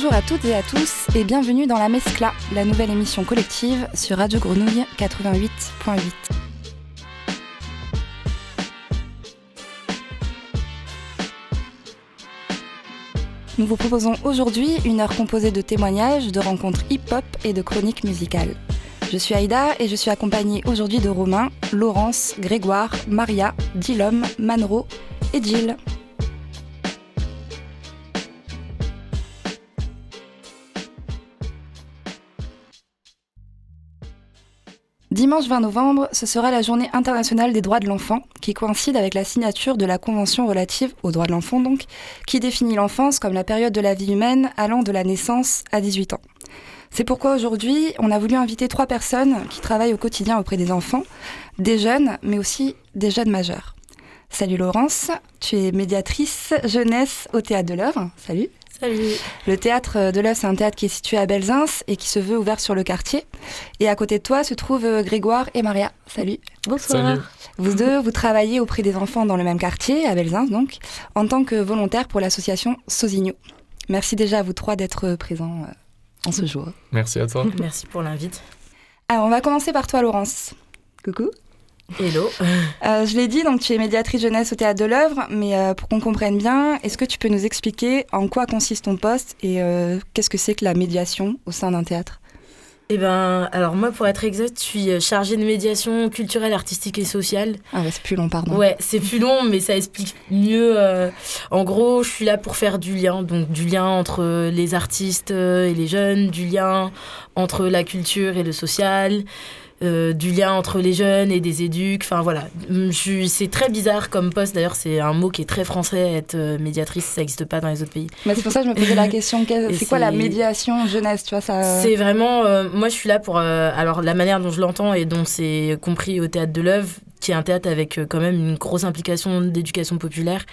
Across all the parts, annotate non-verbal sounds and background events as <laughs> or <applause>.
Bonjour à toutes et à tous et bienvenue dans La Mescla, la nouvelle émission collective sur Radio Grenouille 88.8. Nous vous proposons aujourd'hui une heure composée de témoignages, de rencontres hip-hop et de chroniques musicales. Je suis Aïda et je suis accompagnée aujourd'hui de Romain, Laurence, Grégoire, Maria, Dilom, Manro et Jill. Dimanche 20 novembre, ce sera la journée internationale des droits de l'enfant, qui coïncide avec la signature de la Convention relative aux droits de l'enfant, donc, qui définit l'enfance comme la période de la vie humaine allant de la naissance à 18 ans. C'est pourquoi aujourd'hui, on a voulu inviter trois personnes qui travaillent au quotidien auprès des enfants, des jeunes, mais aussi des jeunes majeurs. Salut Laurence, tu es médiatrice jeunesse au Théâtre de l'Œuvre. Salut. Salut. Le théâtre de l'œuvre, c'est un théâtre qui est situé à Belzins et qui se veut ouvert sur le quartier. Et à côté de toi se trouvent euh, Grégoire et Maria. Salut. Bonsoir. Salut. Vous deux, vous travaillez auprès des enfants dans le même quartier, à Belzins donc, en tant que volontaire pour l'association Sosigno. Merci déjà à vous trois d'être présents euh, en ce jour. Merci à toi. Merci pour l'invite. Alors, on va commencer par toi, Laurence. Coucou. Hello. <laughs> Euh, je l'ai dit, donc tu es médiatrice jeunesse au Théâtre de l'œuvre, mais euh, pour qu'on comprenne bien, est-ce que tu peux nous expliquer en quoi consiste ton poste et euh, qu'est-ce que c'est que la médiation au sein d'un théâtre? Eh ben, alors moi, pour être exact, je suis chargée de médiation culturelle, artistique et sociale. Ah ouais, c'est plus long, pardon. Ouais, c'est plus long, mais ça explique mieux. euh, en gros, je suis là pour faire du lien, donc du lien entre les artistes et les jeunes, du lien entre la culture et le social. Euh, du lien entre les jeunes et des éduques, enfin voilà, Je suis- c'est très bizarre comme poste, d'ailleurs c'est un mot qui est très français, être euh, médiatrice, ça n'existe pas dans les autres pays. Mais c'est pour ça que je me posais la question, c'est quoi la médiation jeunesse, tu vois ça C'est vraiment. euh, moi, je suis là pour. euh, alors, la manière dont je l'entends et dont c'est compris au théâtre de l'œuvre, qui est un théâtre avec euh, quand même une grosse implication d'éducation populaire,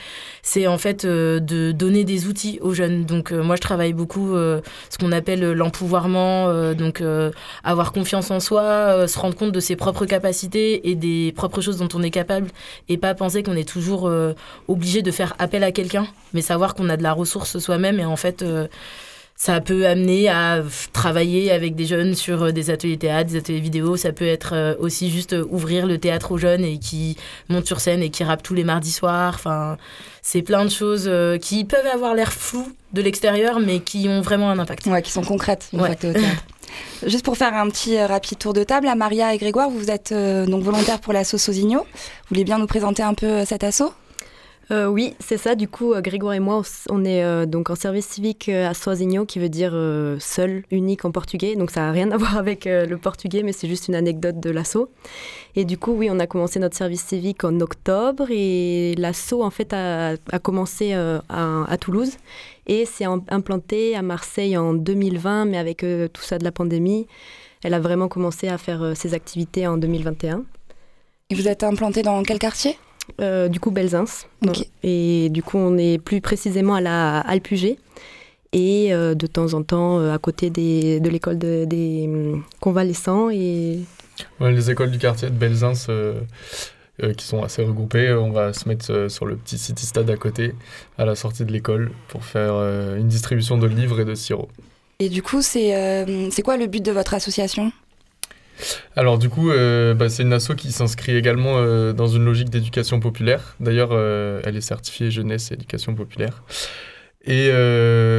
c'est en fait euh, de donner des outils aux jeunes. Donc, euh, moi, je travaille beaucoup ce qu'on appelle l'empouvoirment, donc avoir confiance en soi, se rendre compte de ses propres capacités et des propres choses dont on est capable, et pas penser qu'on est toujours obligé de faire appel à quelqu'un, mais savoir qu'on a de la ressource soi-même et en fait. Ça peut amener à travailler avec des jeunes sur euh, des ateliers théâtre, des ateliers vidéo. Ça peut être euh, aussi juste euh, ouvrir le théâtre aux jeunes et qui montent sur scène et qui rappent tous les mardis soirs. Enfin, c'est plein de choses qui peuvent avoir l'air floues de l'extérieur, mais qui ont vraiment un impact. Ouais, qui sont concrètes une Ouais. fois que au théâtre. <laughs> Juste pour faire un petit euh, rapide tour de table, à Maria et Grégoire, vous êtes euh, donc volontaires pour l'asso Sosigno. Vous voulez bien nous présenter un peu euh, cet asso? Euh, oui, c'est ça. Du coup, euh, Grégoire et moi, on est euh, donc en service civique à Soazinho, qui veut dire seul, unique en portugais. Donc ça n'a rien à <laughs> voir avec le portugais, mais c'est juste une anecdote de l'assaut. Et du coup, oui, on a commencé notre service civique en octobre et l'assaut, en fait, a, commencé à, Toulouse et s'est im- implanté à Marseille en 2020, mais avec tout ça de la pandémie, elle a vraiment commencé à faire ses activités en 2021. Et vous êtes implanté dans quel quartier? Euh, du coup, Belzins. Ok. Et du coup, on est plus précisément à la Alpugé. Et euh, de temps en temps, euh, à côté des, de l'école de- des hum, convalescents. Et Ouais, les écoles du quartier de Belzins, euh, euh, qui sont assez regroupées, on va se mettre euh, sur le petit city stade à côté, à la sortie de l'école, pour faire euh, une distribution de livres et de sirop. Et du coup, c'est euh, c'est quoi le but de votre association? Alors du coup, euh, bah, c'est une asso qui s'inscrit également euh, dans une logique d'éducation populaire. D'ailleurs, euh, elle est certifiée jeunesse et éducation populaire. Et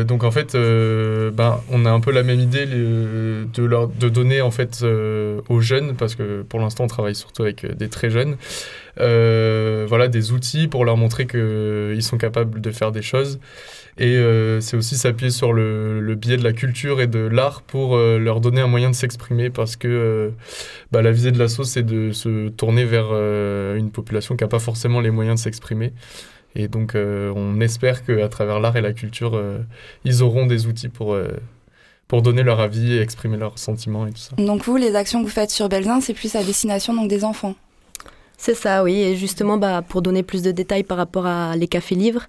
donc en fait, ben, on a un peu la même idée de, de donner en fait aux jeunes, parce que pour l'instant on travaille surtout avec des très jeunes, voilà, des outils pour leur montrer qu'ils sont capables de faire des choses. Et euh, c'est aussi s'appuyer sur le, le biais de la culture et de l'art pour euh, leur donner un moyen de s'exprimer parce que euh, bah, la visée de l'asso, c'est de se tourner vers euh, une population qui n'a pas forcément les moyens de s'exprimer. Et donc, euh, on espère qu'à travers l'art et la culture, euh, ils auront des outils pour, euh, pour donner leur avis et exprimer leurs sentiments et tout ça. Donc vous, les actions que vous faites sur Belzin, c'est plus à destination donc des enfants? c'est ça, oui. Et justement, bah, pour donner plus de détails par rapport à les cafés-livres,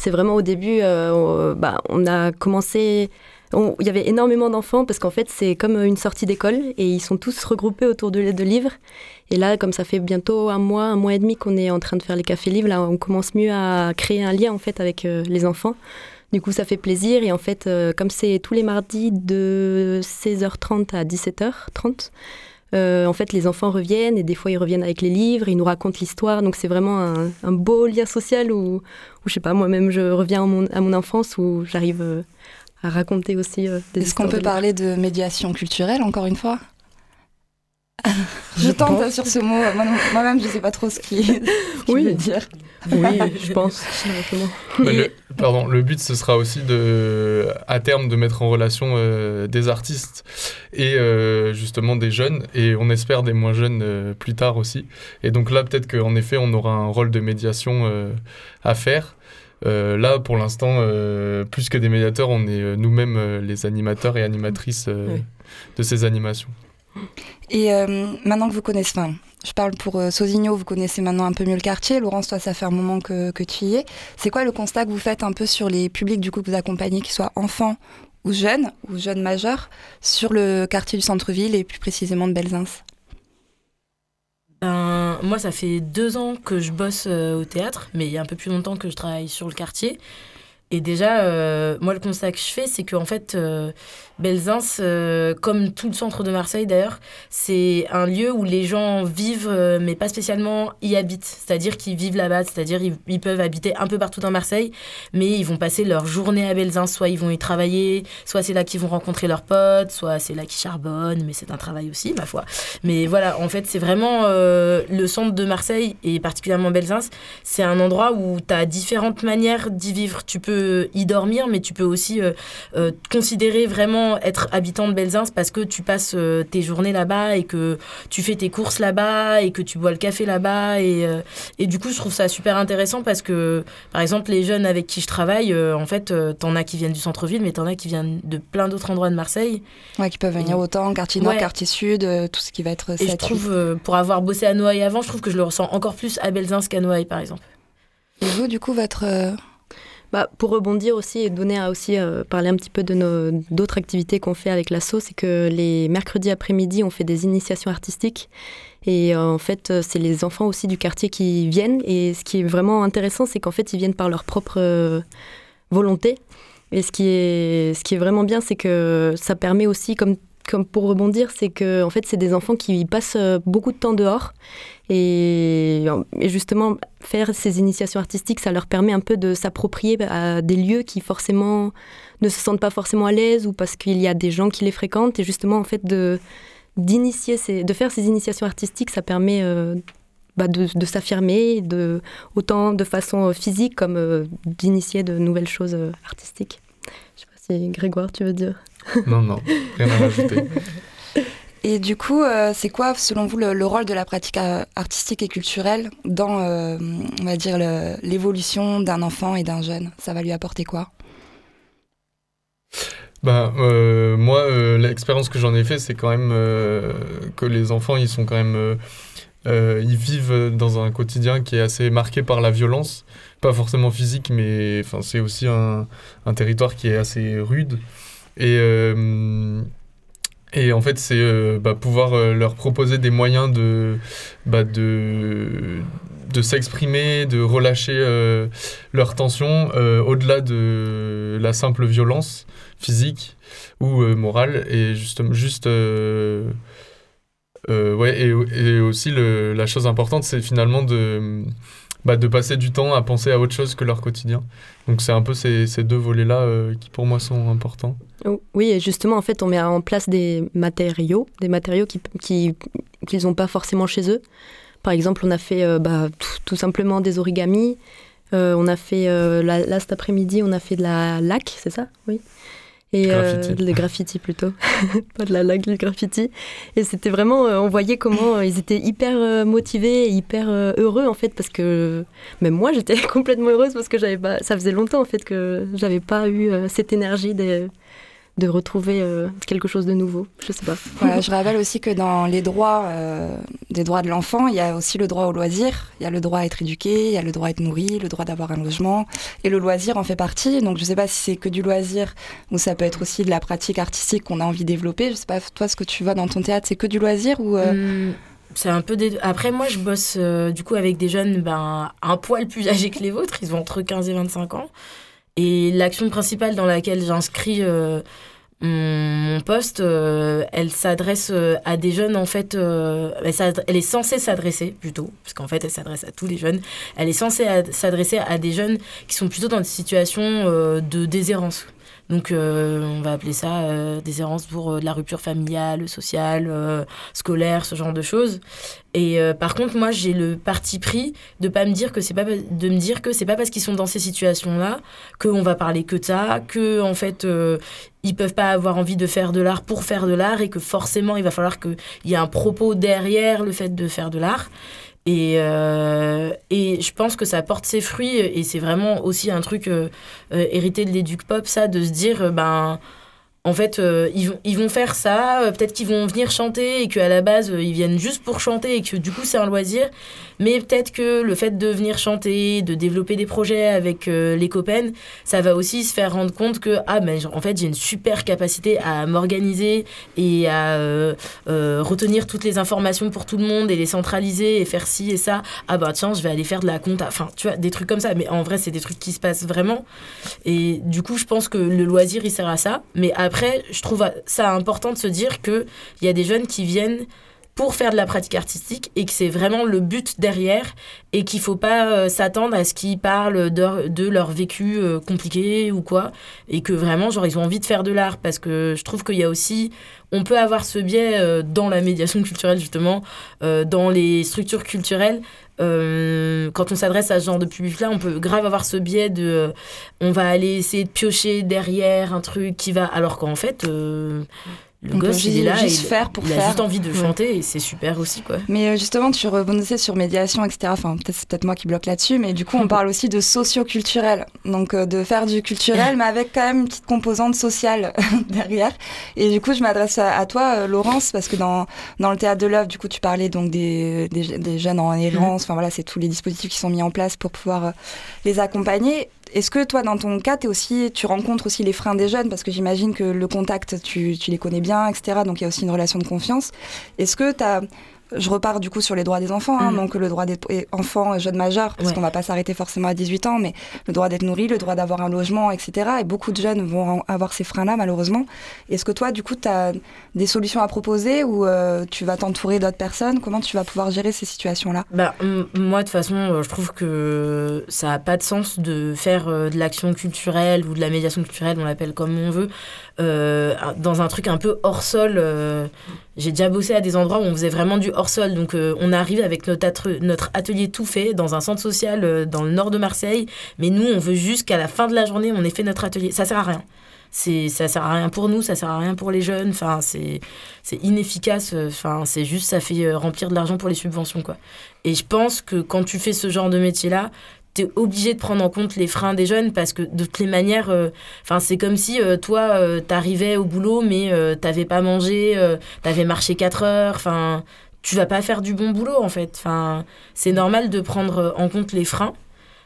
c'est vraiment au début, euh, on, bah, on a commencé. Il y avait énormément d'enfants parce qu'en fait, c'est comme une sortie d'école et ils sont tous regroupés autour de, de livres. Et là, comme ça fait bientôt un mois, un mois et demi qu'on est en train de faire les cafés livres, là, on commence mieux à créer un lien en fait avec euh, les enfants. Du coup, ça fait plaisir. Et en fait, comme c'est tous les mardis de 16h30 à 17h30, en fait, les enfants reviennent et des fois ils reviennent avec les livres, ils nous racontent l'histoire. Donc c'est vraiment un, beau lien social où, où je sais pas, moi-même je reviens à mon, à mon enfance où j'arrive à raconter aussi des Est-ce qu'on peut parler de médiation culturelle encore une fois? Je tente sur ce mot. Moi-même, je ne sais pas trop ce qu'il oui. veut dire. Oui, je pense. le, pardon, le but, ce sera aussi de, à terme de mettre en relation euh, des artistes et euh, justement des jeunes, et on espère des moins jeunes euh, plus tard aussi. Et donc là, peut-être qu'en effet, on aura un rôle de médiation à faire. là, pour l'instant, plus que des médiateurs, on est nous-mêmes les animateurs et animatrices de ces animations. Et euh, maintenant que vous connaissez, je parle pour euh, Sosigno, vous connaissez maintenant un peu mieux le quartier. Laurence, toi, ça fait un moment que, tu y es. C'est quoi le constat que vous faites un peu sur les publics du coup que vous accompagnez, qu'ils soient enfants ou jeunes, ou jeunes majeurs, sur le quartier du centre-ville et plus précisément de Belzins? Ben, moi, ça fait deux ans que je bosse euh, au théâtre, mais il y a un peu plus longtemps que je travaille sur le quartier. Et déjà, moi, le constat que je fais, c'est qu'en fait, Belzins, euh, comme tout le centre de Marseille d'ailleurs, c'est un lieu où les gens vivent, euh, mais pas spécialement y habitent. C'est-à-dire qu'ils vivent là-bas, c'est-à-dire ils, peuvent habiter un peu partout dans Marseille, mais ils vont passer leur journée à Belzins. Soit ils vont y travailler, soit c'est là qu'ils vont rencontrer leurs potes, soit c'est là qu'ils charbonnent, mais c'est un travail aussi, ma foi. Mais voilà, en fait, c'est vraiment euh, le centre de Marseille, et particulièrement Belzins, c'est un endroit où tu as différentes manières d'y vivre. Tu peux y dormir, mais tu peux aussi considérer vraiment être habitant de Belzins parce que tu passes euh, tes journées là-bas et que tu fais tes courses là-bas et que tu bois le café là-bas. Et, euh, et du coup, je trouve ça super intéressant parce que, par exemple, les jeunes avec qui je travaille, euh, en fait, t'en as qui viennent du centre-ville, mais t'en as qui viennent de plein d'autres endroits de Marseille. Ouais, qui peuvent venir autant, quartier nord, quartier sud, tout ce qui va être... Et je trouve, pour avoir bossé à Noailles avant, je trouve que je le ressens encore plus à Belzins qu'à Noailles, par exemple. Et vous, du coup, votre bah, pour rebondir aussi et donner à aussi euh, parler un petit peu de nos d'autres activités qu'on fait avec l'asso, c'est que les mercredis après-midi, on fait des initiations artistiques. Et euh, en fait, euh, c'est les enfants aussi du quartier qui viennent. Et ce qui est vraiment intéressant, c'est qu'en fait, ils viennent par leur propre volonté. Et ce qui est, ce qui est vraiment bien, c'est que ça permet aussi, comme comme pour rebondir, c'est que en fait, c'est des enfants qui passent beaucoup de temps dehors et, justement, faire ces initiations artistiques, ça leur permet un peu de s'approprier à des lieux qui forcément ne se sentent pas forcément à l'aise ou parce qu'il y a des gens qui les fréquentent. Et justement, en fait, de, d'initier de faire ces initiations artistiques, ça permet euh, bah, de, s'affirmer, autant de façon physique comme euh, d'initier de nouvelles choses euh, artistiques. Je sais pas si Grégoire, tu veux dire Non, non, rien à rajouter. <laughs> Et du coup, euh, c'est quoi, selon vous, le, rôle de la pratique euh, artistique et culturelle dans, euh, on va dire, l'évolution d'un enfant et d'un jeune? Ça va lui apporter quoi? Ben, moi, l'expérience que j'en ai fait, c'est quand même que les enfants, ils sont quand même, ils vivent dans un quotidien qui est assez marqué par la violence, pas forcément physique, mais enfin, c'est aussi un, un, territoire qui est assez rude. Et et en fait, c'est euh, bah, pouvoir euh, leur proposer des moyens de, bah, de, de s'exprimer, de relâcher euh, leurs tensions au-delà de la simple violence physique ou morale. Et justement, juste. ouais, et, et aussi, le, la chose importante, c'est finalement de bah, de passer du temps à penser à autre chose que leur quotidien. Donc c'est un peu ces, deux volets-là euh, qui pour moi sont importants. Oh, oui, et justement, en fait, on met en place des matériaux, des matériaux qu'ils qui, n'ont pas forcément chez eux. Par exemple, on a fait euh, bah, tout, simplement des origamis. Euh, on a fait, là, cet après-midi, on a fait de la laque, c'est ça? Oui et les graffitis plutôt, <laughs> pas de la laque, du graffiti. Et c'était vraiment, euh, on voyait comment euh, ils étaient hyper euh, motivés, hyper heureux en fait, parce que même moi j'étais <laughs> complètement heureuse parce que j'avais pas, ça faisait longtemps en fait que j'avais pas eu cette énergie des de retrouver euh, quelque chose de nouveau. Je sais pas. Voilà, je rappelle aussi que dans les droits euh, des droits de l'enfant, il y a aussi le droit au loisir, il y a le droit à être éduqué, il y a le droit à être nourri, le droit d'avoir un logement, et le loisir en fait partie. Donc je sais pas si c'est que du loisir ou ça peut être aussi de la pratique artistique qu'on a envie de développer. Je sais pas toi ce que tu vois dans ton théâtre, c'est que du loisir ou euh, hmm, c'est un peu des... Après, moi, je bosse du coup avec des jeunes ben, un poil plus âgés que les vôtres. Ils ont entre 15 et 25 ans. Et l'action principale dans laquelle j'inscris mon, poste, elle s'adresse à des jeunes, en fait, elle, elle, est censée s'adresser plutôt, parce qu'en fait, elle s'adresse à tous les jeunes, elle est censée s'adresser à des jeunes qui sont plutôt dans des situations de déshérence. Donc, euh, on va appeler ça euh, des errances pour euh, la rupture familiale, sociale, scolaire, ce genre de choses. Et par contre, moi, j'ai le parti pris de pas me dire que c'est pas de me dire que c'est pas parce qu'ils sont dans ces situations-là qu'on va parler que de ça, que en fait ils peuvent pas avoir envie de faire de l'art pour faire de l'art et que forcément il va falloir qu'il y ait un propos derrière le fait de faire de l'art. Et, euh, et je pense que ça porte ses fruits et c'est vraiment aussi un truc euh, euh, hérité de l'éduc pop, ça, de se dire, ben en fait, euh, ils, vont, ils vont faire ça, euh, peut-être qu'ils vont venir chanter et qu'à la base, euh, ils viennent juste pour chanter et que du coup, c'est un loisir. Mais peut-être que le fait de venir chanter, de développer des projets avec les copains, ça va aussi se faire rendre compte que, ah, ben, en fait, j'ai une super capacité à m'organiser et à retenir toutes les informations pour tout le monde et les centraliser et faire ci et ça. Ah, bah tiens, je vais aller faire de la compta. Enfin, tu vois, des trucs comme ça. Mais en vrai, c'est des trucs qui se passent vraiment. Et du coup, je pense que le loisir, il sert à ça. Mais à après, je trouve ça important de se dire qu'il y a des jeunes qui viennent pour faire de la pratique artistique et que c'est vraiment le but derrière et qu'il faut pas euh, s'attendre à ce qu'ils parlent de, leur vécu euh, compliqué ou quoi et que vraiment genre ils ont envie de faire de l'art parce que je trouve qu'il y a aussi on peut avoir ce biais euh, dans la médiation culturelle justement dans les structures culturelles quand on s'adresse à ce genre de public-là, on peut grave avoir ce biais de on va aller essayer de piocher derrière un truc qui va. Alors qu'en fait, le gosse, il est là, juste faire pour il a juste envie de chanter et c'est super aussi quoi. Mais euh, justement, tu rebondissais sur médiation, etc. Enfin, peut-être c'est peut-être moi qui bloque là-dessus, mais du coup, on <laughs> parle aussi de socio-culturel, donc euh, de faire du culturel, mais avec quand même une petite composante sociale <laughs> derrière. Et du coup, je m'adresse à, toi, euh, Laurence, parce que dans dans le théâtre de l'œuvre, du coup, tu parlais donc des, des, des jeunes en errance. Enfin voilà, c'est tous les dispositifs qui sont mis en place pour pouvoir les accompagner. Est-ce que toi, dans ton cas, es aussi, tu rencontres aussi les freins des jeunes? Parce que j'imagine que le contact, tu, tu, les connais bien, etc. Donc il y a aussi une relation de confiance. Est-ce que tu as je repars du coup sur les droits des enfants, hein, mm. donc le droit des enfants et jeunes majeurs, parce qu'on va pas s'arrêter forcément à 18 ans, mais le droit d'être nourri, le droit d'avoir un logement, etc. Et beaucoup de jeunes vont avoir ces freins-là, malheureusement. Est-ce que toi, du coup, tu as des solutions à proposer ou euh, tu vas t'entourer d'autres personnes? Comment tu vas pouvoir gérer ces situations-là? Bah, Moi, de toute façon, euh, je trouve que ça n'a pas de sens de faire euh, de l'action culturelle ou de la médiation culturelle, on l'appelle comme on veut, dans un truc un peu hors sol j'ai déjà bossé à des endroits où on faisait vraiment du hors-sol. Donc, euh, on arrive avec notre, notre atelier tout fait dans un centre social euh, dans le nord de Marseille. Mais nous, on veut juste qu'à la fin de la journée, on ait fait notre atelier. Ça sert à rien. C'est, ça sert à rien pour nous, ça sert à rien pour les jeunes. Enfin, c'est, c'est inefficace. Enfin, c'est juste, ça fait euh, remplir de l'argent pour les subventions, quoi. Et je pense que quand tu fais ce genre de métier-là, tu es obligé de prendre en compte les freins des jeunes parce que de toutes les manières, euh, c'est comme si euh, toi, euh, tu arrivais au boulot mais t'avais pas mangé, t'avais marché 4 heures, enfin tu vas pas faire du bon boulot en fait. Enfin, c'est normal de prendre en compte les freins.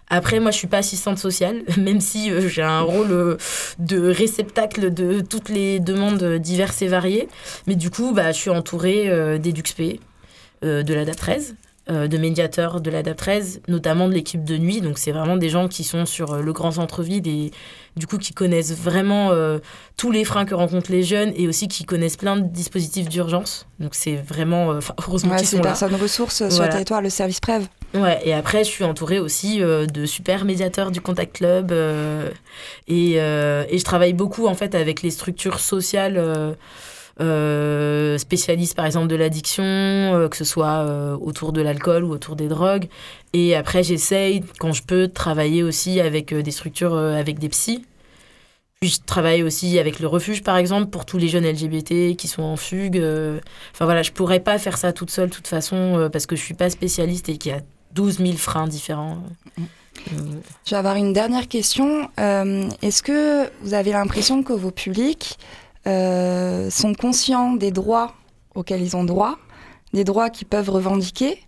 Après, moi, je suis pas assistante sociale, <laughs> même si j'ai un rôle de réceptacle de toutes les demandes diverses et variées. Mais du coup, bah, je suis entourée d'EduxP, de la DA 13, euh, de médiateurs de l'ADAP 13, notamment de l'équipe de nuit. Donc c'est vraiment des gens qui sont sur euh, le grand centre-ville et du coup qui connaissent vraiment euh, tous les freins que rencontrent les jeunes et aussi qui connaissent plein de dispositifs d'urgence. Donc c'est vraiment heureusement qu'ils sont là. personnes ressources sur le territoire, le service Prève. Ouais, et après je suis entourée aussi de super médiateurs du Contact Club et, et, je travaille beaucoup en fait avec les structures sociales euh, spécialiste par exemple de l'addiction, euh, que ce soit euh, autour de l'alcool ou autour des drogues. Et après, j'essaye, quand je peux, de travailler aussi avec des structures, avec des psys. Puis je travaille aussi avec le refuge, par exemple, pour tous les jeunes LGBT qui sont en fugue. Enfin voilà, je pourrais pas faire ça toute seule, de toute façon, parce que je suis pas spécialiste et qu'il y a 12 000 freins différents. Je vais avoir une dernière question. Est-ce que vous avez l'impression que vos publics euh, sont conscients des droits auxquels ils ont droit, des droits qu'ils peuvent revendiquer.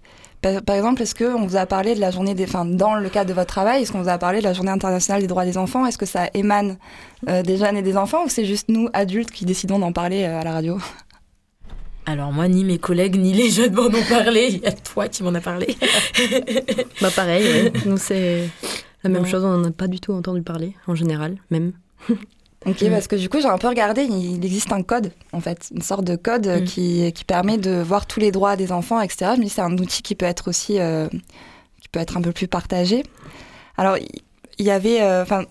Par, exemple, est-ce qu'on vous a parlé de la journée des, enfin, dans le cadre de votre travail, est-ce qu'on vous a parlé de la journée internationale des droits des enfants? Est-ce que ça émane euh, des jeunes et des enfants ou c'est juste nous, adultes, qui décidons d'en parler euh, à la radio? Alors moi, ni mes collègues, ni les jeunes m'en ont parlé. Il y a toi qui m'en as parlé. <laughs> bah pareil, nous c'est La même Non. chose, on n'en a pas du tout entendu parler, en général, même. Ok, Mm. parce que du coup, j'ai un peu regardé, il existe un code, en fait, une sorte de code euh, Mm. qui, qui permet de voir tous les droits des enfants, etc. Je me dis, c'est un outil qui peut être aussi, euh, qui peut être un peu plus partagé. Alors, il y avait, euh, enfin,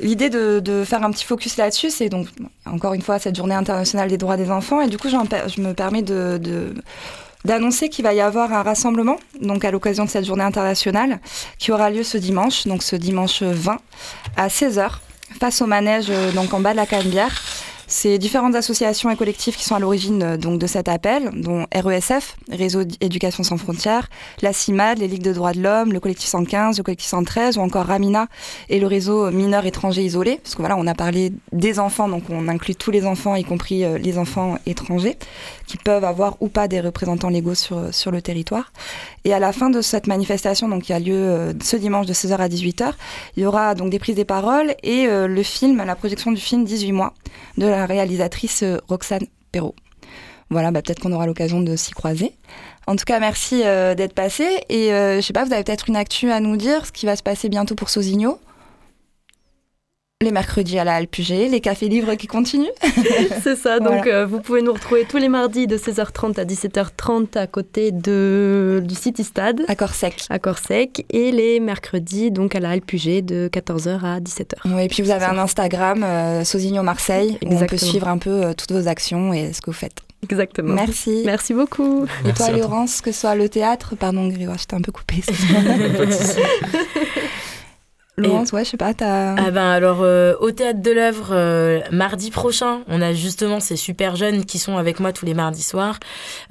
l'idée de, de faire un petit focus là-dessus, c'est donc, encore une fois, cette journée internationale des droits des enfants, et du coup, je me permets de, de- d'annoncer qu'il va y avoir un rassemblement, donc à l'occasion de cette journée internationale, qui aura lieu ce dimanche, donc ce dimanche 20, à 16h, face au manège, euh, donc en bas de la Canebière. C'est différentes associations et collectifs qui sont à l'origine euh, donc de cet appel, dont RESF, Réseau d'éducation sans frontières, la CIMAD, les Ligues de droits de l'homme, le collectif 115, le collectif 113 ou encore Ramina et le réseau mineurs étrangers isolés. Parce que voilà, on a parlé des enfants, donc on inclut tous les enfants, y compris euh, les enfants étrangers, qui peuvent avoir ou pas des représentants légaux sur, sur le territoire. Et à la fin de cette manifestation, donc qui a lieu euh, ce dimanche de 16h à 18h, il y aura donc des prises des paroles et euh, le film, la projection du film 18 mois de la réalisatrice euh, Roxane Perrault. Voilà, bah, peut-être qu'on aura l'occasion de s'y croiser. En tout cas, merci euh, d'être passé. Et euh, je sais pas, vous avez peut-être une actu à nous dire, ce qui va se passer bientôt pour Sosigno les mercredis à la Alpugé, les cafés livres qui continuent. <laughs> C'est ça, donc Voilà. euh, vous pouvez nous retrouver tous les mardis de 16h30 à 17h30 à côté de, du City Stade Accord sec. à Corsec et les mercredis donc à la Alpugé de 14h à 17h. Oui, et puis vous avez un Instagram, euh, Sosigno Marseille, où on peut Exactement. suivre un peu euh, toutes vos actions et ce que vous faites. Exactement. Merci. Merci beaucoup. Et Merci toi, à toi. Laurence, que ce soit le théâtre, pardon Grégoire, je t'ai un peu coupé. <laughs> <laughs> Laurence, ouais, je sais pas, t'as... Ah ben alors euh, au théâtre de l'œuvre euh, mardi prochain, on a justement ces super jeunes qui sont avec moi tous les mardis soirs,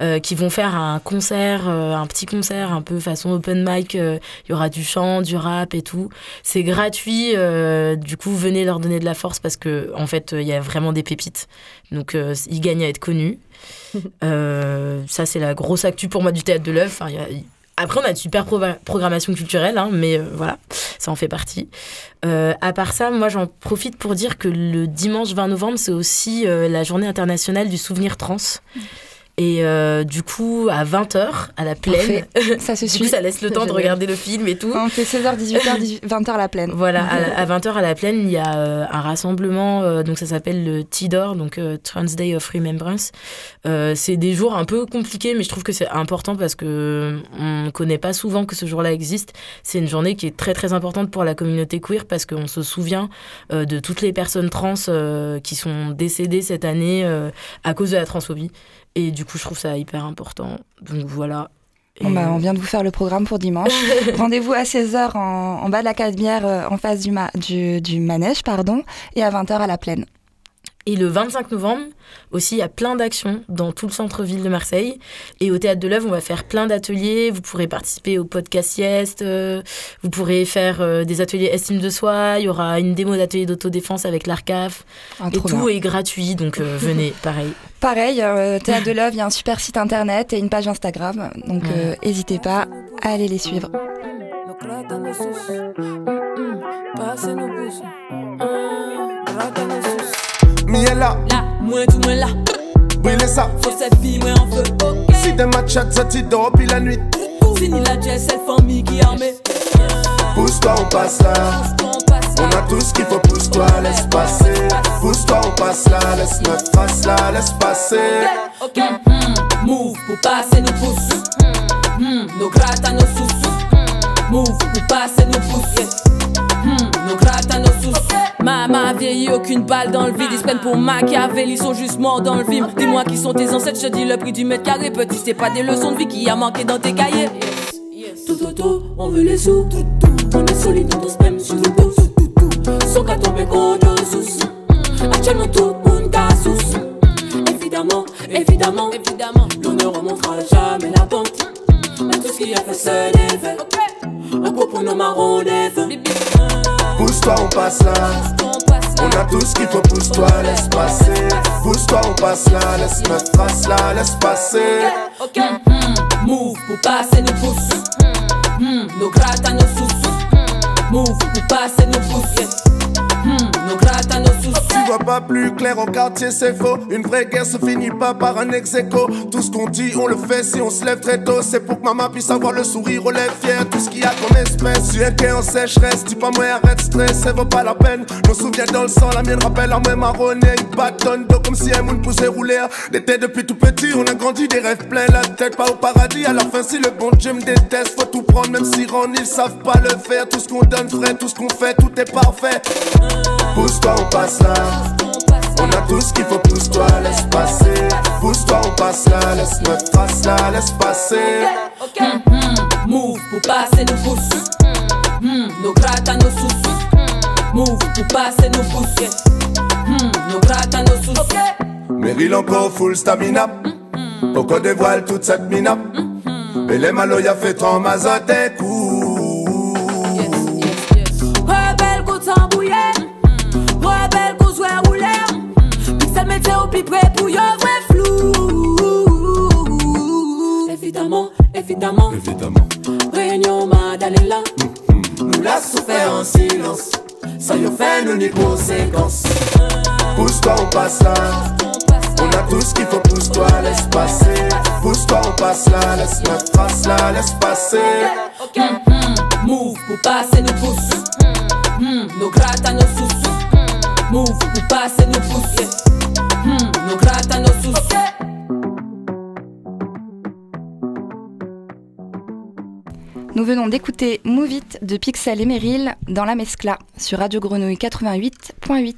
euh, qui vont faire un concert, un petit concert un peu façon open mic. Il y aura du chant, du rap et tout. C'est gratuit. du coup, venez leur donner de la force parce que en fait, il y a vraiment des pépites. Donc ils gagnent à être connus. <laughs> Ça c'est la grosse actu pour moi du théâtre de l'œuvre. Enfin, après, on a de super prova- programmation culturelle, hein, mais euh, voilà, ça en fait partie. Euh, à part ça, moi j'en profite pour dire que le dimanche 20 novembre, c'est aussi euh, la journée internationale du souvenir trans. Et euh, du coup, à 20h, à la plaine, <laughs> Ça se du coup, suit. ça laisse le temps de <laughs> regarder le film et tout. On fait 16h, 18h, 20h la plaine. Voilà, à, 20h <laughs> à la plaine, il y a euh, un rassemblement, euh, donc ça s'appelle le TIDOR, donc euh, Trans Day of Remembrance. Euh, c'est des jours un peu compliqués, mais je trouve que c'est important parce que on connaît pas souvent que ce jour-là existe. C'est une journée qui est très très importante pour la communauté queer parce qu'on se souvient de toutes les personnes trans qui sont décédées cette année à cause de la transphobie. Et du coup, je trouve ça hyper important. Donc voilà. Bon, bah, euh, on vient de vous faire le programme pour dimanche. <laughs> Rendez-vous à 16h en, en bas de la Canebière, euh, en face du, ma- du, du manège, pardon, et à 20h à la plaine. Et le 25 novembre, aussi, il y a plein d'actions dans tout le centre-ville de Marseille. Et au Théâtre de l'Œuvre, on va faire plein d'ateliers. Vous pourrez participer au podcast sieste. euh, vous pourrez faire euh, des ateliers estime de soi. Il y aura une démo d'atelier d'autodéfense avec l'ARCAF. Ah, et tout bien. est gratuit, donc euh, venez, <laughs> pareil. Pareil, euh, Théâtre de l'œuvre, il y a un super site internet et une page Instagram. Donc, euh, n'hésitez pas à aller les suivre. Los plátanos sus, pásenos puso, plátanos sus. Miela, Là, moi tout moi là, brûlez ça. faut cette vie moi en feu, ok. Si t'es match ça t'y dors puis la nuit. Fini la jazz, cette famille qui armée. Pousse-toi, on passe là. On a tout ce qu'il faut, pousse-toi, laisse passer. Pousse-toi, on passe là, laisse notre face là, laisse passer. ok. Mm, Move pour passer nos pouces. Mm, Nos grattes à nos sous. Move pour passer nos pouces. Mm, Nos grattes à nos sous. Maman a vieilli, aucune balle dans le vide. Ils se prennent pour Machiavel, ils sont juste morts dans le film. Dis-moi qui sont tes ancêtres, je te dis le prix du mètre carré. Petit, c'est pas des leçons de vie qui a manqué dans tes cahiers. Tout autour, on veut les sous. Tout, tout. On est solide, on danse même sur le dos. Tomber contre sous. Actuellement, tout casse Évidemment, évidemment, évidemment, l'on ne remontera jamais la pente. Mais tout ce qui a fait se lève. Un coup pour nos marrons lève. Pousse-toi, on passe là. On a tout ce qu'il faut, pousse-toi, laisse passer. Pousse-toi, on passe là, laisse notre face là, laisse passer. Ok. Mm, Move pour passer nos pouces. Mm, Nos grattes à nos sous. Move pour passer nos pouces. Mm, sous. Tu vois pas plus clair au quartier, c'est faux. Une vraie guerre se finit pas par un ex -écho. Tout ce qu'on dit, on le fait si on se lève très tôt. C'est pour que maman puisse avoir le sourire aux lèvres fier. Tout ce qu'il y a comme espèce. Tu es en sécheresse, dis pas moi arrête stress, ça vaut pas la peine. Nos souvenirs dans le sang, la mienne rappelle la même marronnier. Une bâtonne d'eau comme si un monde poussait rouler. Têtes depuis tout petit, on a grandi, des rêves pleins. La tête pas au paradis, à la fin, si le bon Dieu me déteste, faut tout prendre, même si Ron, ils savent pas le faire. Tout ce qu'on donne, frère, tout ce qu'on fait, tout est parfait. Pousse-toi, on passe là. On a tout ce qu'il faut, pousse-toi, laisse passer. Pousse-toi, on passe là, laisse notre face là, laisse passer. Move pour passer nos pouces. Hmm, nos grattes à nos sous. Move pour passer nos pouces. Hmm, nos grattes à nos sous. Meryl encore full stamina. Pour qu'on dévoile toute cette mina. Et les malos, y'a fait trop mazote et puis prêt pour y'a vrai flou. Évidemment, évidemment. Évidemment, Réunion Madalena. nous la souffert en silence. Ça y fait nous ni conséquences. Pousse-toi, on passe là. On a tout ce qu'il faut, pousse-toi, laisse passer. Pousse-toi, on passe là, laisse notre face là, laisse passer. Move pour passer nos pouces. Hmm, nos grattes à nos sous. Move pour passer nos pouces. Hmm, nos grattes à nos sous. Nous venons d'écouter Move It de Pixel et Meryl dans la Mescla sur Radio Grenouille 88.8.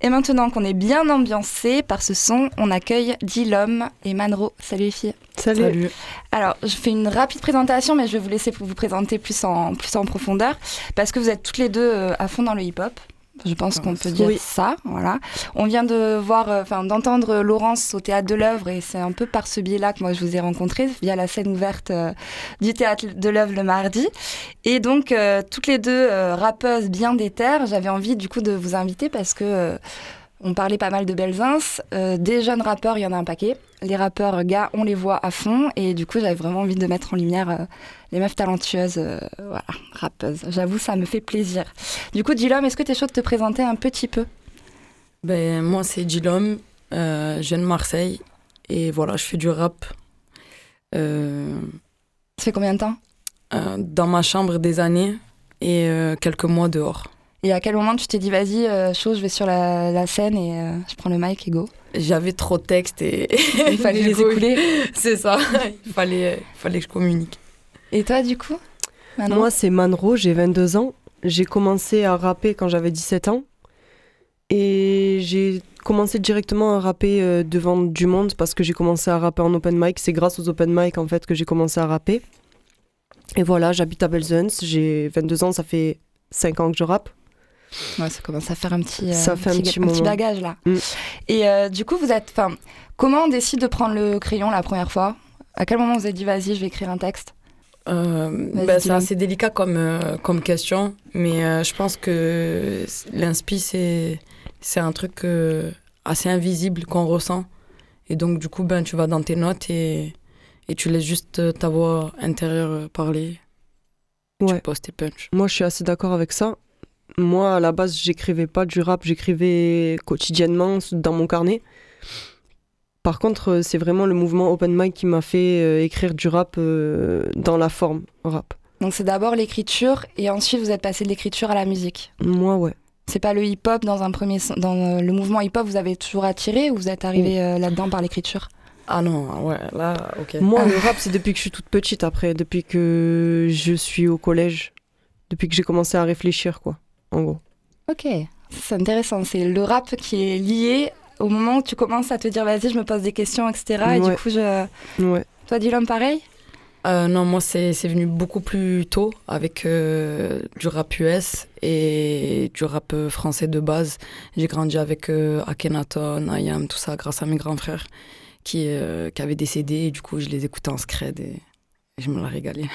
Et maintenant qu'on est bien ambiancé par ce son, on accueille Dilom et Manro. Salut les filles. Salut. Alors, je fais une rapide présentation, mais je vais vous laisser vous présenter plus en, plus en profondeur, parce que vous êtes toutes les deux euh, à fond dans le hip-hop. Je pense qu'on peut dire Oui. ça, voilà. On vient de voir, euh, enfin, d'entendre Laurence au théâtre de l'œuvre, et c'est un peu par ce biais-là que moi je vous ai rencontré via la scène ouverte euh, du théâtre de l'œuvre le mardi. Et donc, euh, toutes les deux rappeuses bien déterres, j'avais envie du coup de vous inviter parce que on parlait pas mal de Belzins. Euh, des jeunes rappeurs, il y en a un paquet. Les rappeurs gars, on les voit à fond. Et du coup, j'avais vraiment envie de mettre en lumière euh, les meufs talentueuses, euh, voilà, rappeuses. J'avoue, ça me fait plaisir. Du coup, Dilom, est-ce que tu es chaud de te présenter un petit peu? Ben, moi, c'est Gilom, euh, je viens de Marseille. Et voilà, je fais du rap. Ça fait combien de temps? dans ma chambre des années et quelques mois dehors. Et à quel moment tu t'es dit, vas-y, euh, chaud, je vais sur la, la scène et euh, je prends le mic et go J'avais trop de textes et <laughs> Il fallait <laughs> les écouler. <laughs> C'est ça, il fallait, il fallait que je communique. Et toi, du coup Manon Moi, c'est Manro, j'ai 22 ans. J'ai commencé à rapper quand j'avais 17 ans. Et j'ai commencé directement à rapper euh, devant du monde parce que j'ai commencé à rapper en open mic. C'est grâce aux open mic en fait que j'ai commencé à rapper. Et voilà, j'habite à Belzunce, j'ai 22 ans, ça fait 5 ans que je rappe. Ouais, ça commence à faire un petit, euh, Ça fait un petit bagage là. Mm. Et euh, du coup, vous êtes. Enfin, comment on décide de prendre le crayon la première fois? À quel moment vous êtes dit, vas-y, je vais écrire un texte? Euh, ben, c'est assez délicat comme, euh, comme question, mais euh, je pense que l'inspi, c'est, c'est un truc euh, assez invisible qu'on ressent. Et donc, du coup, ben, tu vas dans tes notes et, et tu laisses juste ta voix intérieure parler. Tu poses tes punchs. Moi, je suis assez d'accord avec ça. Moi, à la base, j'écrivais pas du rap, j'écrivais quotidiennement dans mon carnet. Par contre, euh, c'est vraiment le mouvement open mic qui m'a fait euh, écrire du rap euh, dans la forme rap. Donc, c'est d'abord l'écriture et ensuite vous êtes passé de l'écriture à la musique. Moi, ouais. C'est pas le hip-hop dans un premier dans le mouvement hip-hop vous avez toujours attiré ou vous êtes arrivé euh, là-dedans par l'écriture? Ah non, ouais, là, ok. Moi, le rap, c'est depuis que je suis toute petite, après, depuis que je suis au collège, depuis que j'ai commencé à réfléchir, quoi, en gros. Ok, c'est intéressant. C'est le rap qui est lié au moment où tu commences à te dire vas-y, je me pose des questions, etc. Et du coup, je... Ouais. toi, Dylan, pareil? Euh, non, moi, c'est c'est venu beaucoup plus tôt avec euh, du rap US et du rap euh, français de base. J'ai grandi avec euh, Akhenaton, Ayam, tout ça, grâce à mes grands frères qui, euh, qui avaient des CD. Et du coup, je les écoutais en scred et, et je me la régalais.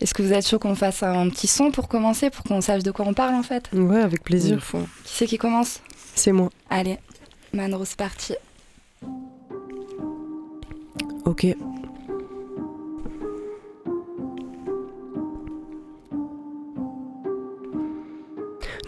Est-ce que vous êtes chaud qu'on fasse un petit son pour commencer, pour qu'on sache de quoi on parle en fait Ouais, avec plaisir. Qui c'est qui commence C'est moi. Allez, Manro, c'est parti. Ok.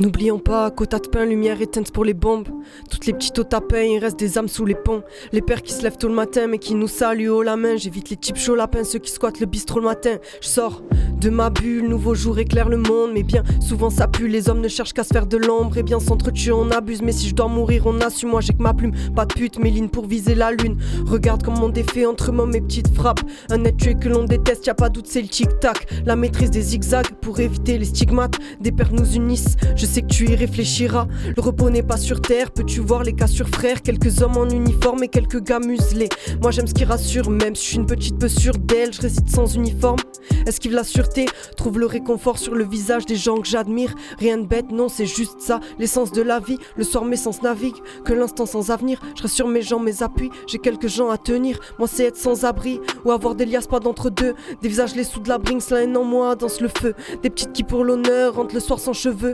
N'oublions pas, quota de pain, lumière éteinte pour les bombes. Toutes les petites au tapin, il reste des âmes sous les ponts. Les pères qui se lèvent tôt le matin, mais qui nous saluent haut la main. J'évite les types chauds lapins, ceux qui squattent le bistrot le matin. Je sors de ma bulle, nouveau jour éclaire le monde. Mais bien souvent ça pue, les hommes ne cherchent qu'à se faire de l'ombre. Et bien s'entretuer, on abuse. Mais si je dois mourir, on assume. Moi j'ai que ma plume, pas de pute, mes lignes pour viser la lune. Regarde comme mon défait entre moi mes petites frappes. Un être tué que l'on déteste, y a pas doute, c'est le tic-tac. La maîtrise des zigzags pour éviter les stigmates. Des pères nous unissent, sais que tu y réfléchiras. Le repos n'est pas sur terre, peux-tu voir les cassures frères Quelques hommes en uniforme et quelques gars muselés. Moi j'aime ce qui rassure, même si je suis une petite peu sûre d'elle, je récite sans uniforme. Esquive la sûreté, trouve le réconfort sur le visage des gens que j'admire. Rien de bête, non, c'est juste ça, l'essence de la vie. Le soir mes sens naviguent, que l'instant sans avenir. Je reste sur mes jambes, mes appuis, j'ai quelques gens à tenir. Moi c'est être sans abri, ou avoir des liasses pas d'entre-deux. Des visages les sous de la brinks, la haine en moi danse le feu. Des petites qui pour l'honneur rentrent le soir sans cheveux.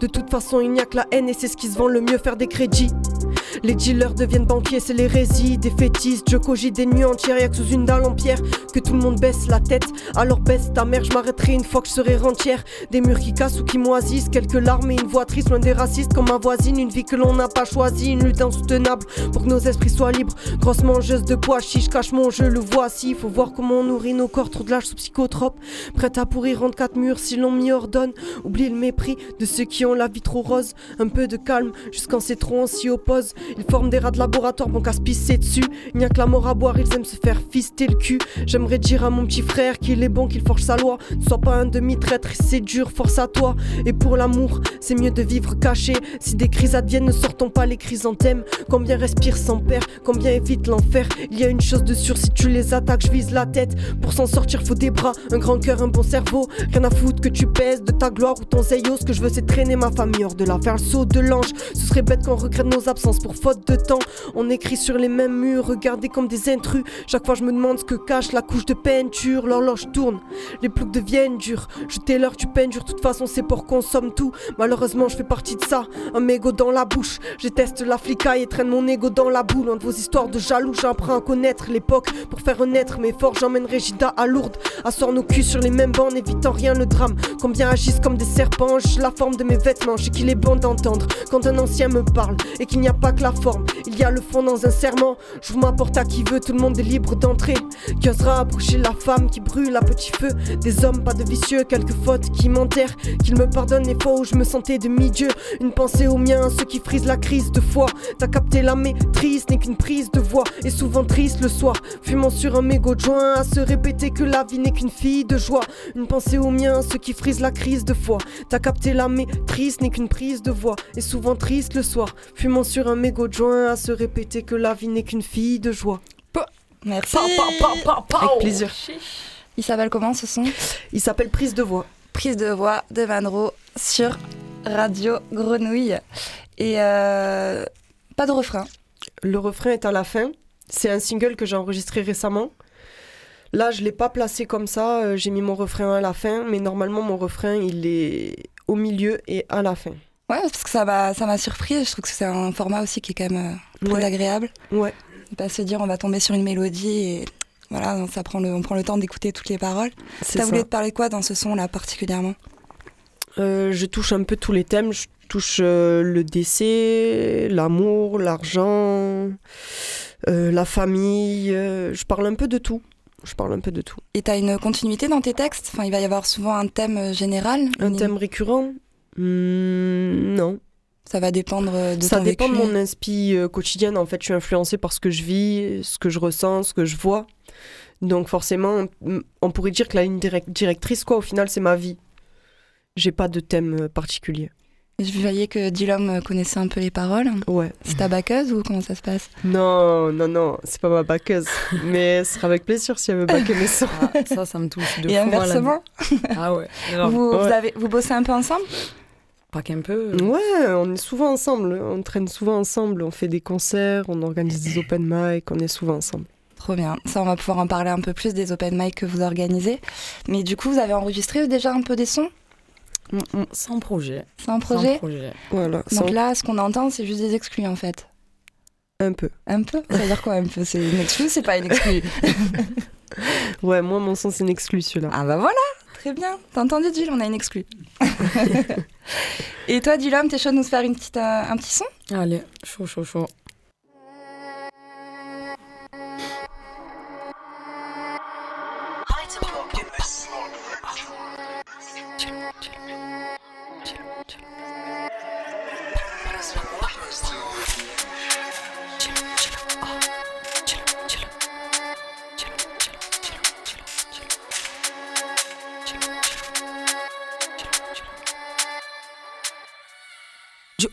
De toute façon, il n'y a que la haine et c'est ce qui se vend le mieux, faire des crédits. Les dealers deviennent banquiers, c'est l'hérésie des fétistes. Je cogite des nuits entières, y'a que sous une dalle en pierre que tout le monde baisse la tête. Alors baisse ta mère, je m'arrêterai une fois que je serai rentière. Des murs qui cassent ou qui moisissent, quelques larmes et une voix triste, loin des racistes comme ma voisine. Une vie que l'on n'a pas choisie, une lutte insoutenable pour que nos esprits soient libres. Grosse mangeuse de pois chiche, cache mon jeu, le voici. Faut voir comment on nourrit nos corps, trop de lâche sous psychotrope. Prête à pourrir entre quatre murs si l'on m'y ordonne. Oublie le mépris de ceux qui ont la vie trop rose. Un peu de calme jusqu'en c'est trop, on s'y oppose. Ils forment des rats de laboratoire, bon qu'à se dessus. Il n'y a que la mort à boire, ils aiment se faire fister le cul. J'aimerais dire à mon petit frère qu'il est bon, qu'il forge sa loi. Ne sois pas un demi-traître, c'est dur, force à toi. Et pour l'amour, c'est mieux de vivre caché. Si des crises adviennent, ne sortons pas les chrysanthèmes. Combien respire sans père, combien évite l'enfer. Il y a une chose de sûre, si tu les attaques, je vise la tête. Pour s'en sortir, faut des bras, un grand cœur, un bon cerveau. Rien à foutre que tu pèses de ta gloire ou ton zeyo. Ce que je veux, c'est traîner ma famille hors de là, faire le saut de l'ange. Ce serait bête qu'on regrette nos absences pour faute de temps. On écrit sur les mêmes murs, regardez comme des intrus. Chaque fois, je me demande ce que cache la couche de peinture. L'horloge tourne, les ploucs deviennent durs. Jetez l'heure, tu peines dur. De toute façon, c'est pour qu'on somme tout. Malheureusement, je fais partie de ça. Un mégot dans la bouche. Je teste la flicaille et traîne mon ego dans la boule. Loin de vos histoires de jaloux, j'apprends à connaître l'époque. Pour faire renaître mes forts, j'emmène Régida à Lourdes. Assort nos culs sur les mêmes bancs, n'évitant rien le drame. Combien agissent comme des serpents, la forme de mes vêtements. Je sais qu'il est bon d'entendre quand un ancien me parle et qu'il n'y a pas la forme. Il y a le fond dans un serment. J'ouvre ma porte à qui veut, tout le monde est libre d'entrer. Qui osera approcher la femme qui brûle à petit feu. Des hommes, pas de vicieux, quelques fautes qui m'enterrent. Qu'ils me pardonnent les fois où je me sentais demi-dieu. Une pensée aux miens, ceux qui frisent la crise de foi. T'as capté la maîtrise, n'est qu'une prise de voix. Et souvent triste le soir, fumant sur un mégot de joint. À se répéter que la vie n'est qu'une fille de joie. Une pensée aux miens, ceux qui frisent la crise de foi. T'as capté la maîtrise, n'est qu'une prise de voix. Et souvent triste le soir, fumant sur un mégot de joint. À se répéter que la vie n'est qu'une fille de joie. Merci. Avec plaisir. Il s'appelle comment ce son? Il s'appelle Prise de voix. Prise de voix de Vanro sur Radio Grenouille. Et euh, pas de refrain. Le refrain est à la fin. C'est un single que j'ai enregistré récemment. Là, je l'ai pas placé comme ça. euh, J'ai mis mon refrain à la fin, mais normalement, mon refrain, il est au milieu et à la fin. Ouais, parce que ça m'a ça m'a surpris. Je trouve que c'est un format aussi qui est quand même euh, très Ouais. agréable. Ouais. De pas se dire on va tomber sur une mélodie et voilà, ça prend le, on prend le temps d'écouter toutes les paroles. C'est T'as ça. voulu te parler quoi dans ce son-là particulièrement? Euh, je touche un peu tous les thèmes. Je touche euh, le décès, l'amour, l'argent, euh, la famille. je parle un peu de tout. Je parle un peu de tout. Et t'as une continuité dans tes textes? Enfin, il va y avoir souvent un thème général. Un thème récurrent Hmm, Non. Ça va dépendre euh, de Ça ton dépend de mon inspi euh, quotidien. En fait, je suis influencée par ce que je vis, ce que je ressens, ce que je vois. Donc forcément, on- pourrait dire que la ligne direct- directrice, quoi, au final, c'est ma vie. J'ai pas de thème euh, particulier. Je voyais que Dylan connaissait un peu les paroles. Ouais. C'est ta backeuse ou comment ça se passe? Non, non, non, c'est pas ma backeuse. <laughs> Mais ce sera avec plaisir si elle veut backer mes sons. Ah, ça, ça me touche de Et fou, moi, là. inversement, Ah ouais. <laughs> vous, vous Ouais. avez, vous bossez un peu ensemble? Pas qu'un peu. Ouais, on est souvent ensemble. On traîne souvent ensemble. On fait des concerts, on organise des open mic, on est souvent ensemble. Trop bien. Ça, on va pouvoir en parler un peu plus des open mic que vous organisez. Mais du coup, vous avez enregistré déjà un peu des sons? Sans projet. C'est un Sans projet projet. Voilà, Donc sans- là, ce qu'on entend, c'est juste des exclus en fait. un peu. Un peu? Ça veut dire quoi un peu? C'est une exclue C'est pas une exclue <laughs> Ouais, moi, mon son, c'est une exclu, celui-là. Ah bah voilà Très bien. T'as entendu, Jill On a une exclue. <laughs> Et toi, Dylan, t'es chaud de nous faire une petite, euh, un petit son? Allez, chaud, chaud, chaud.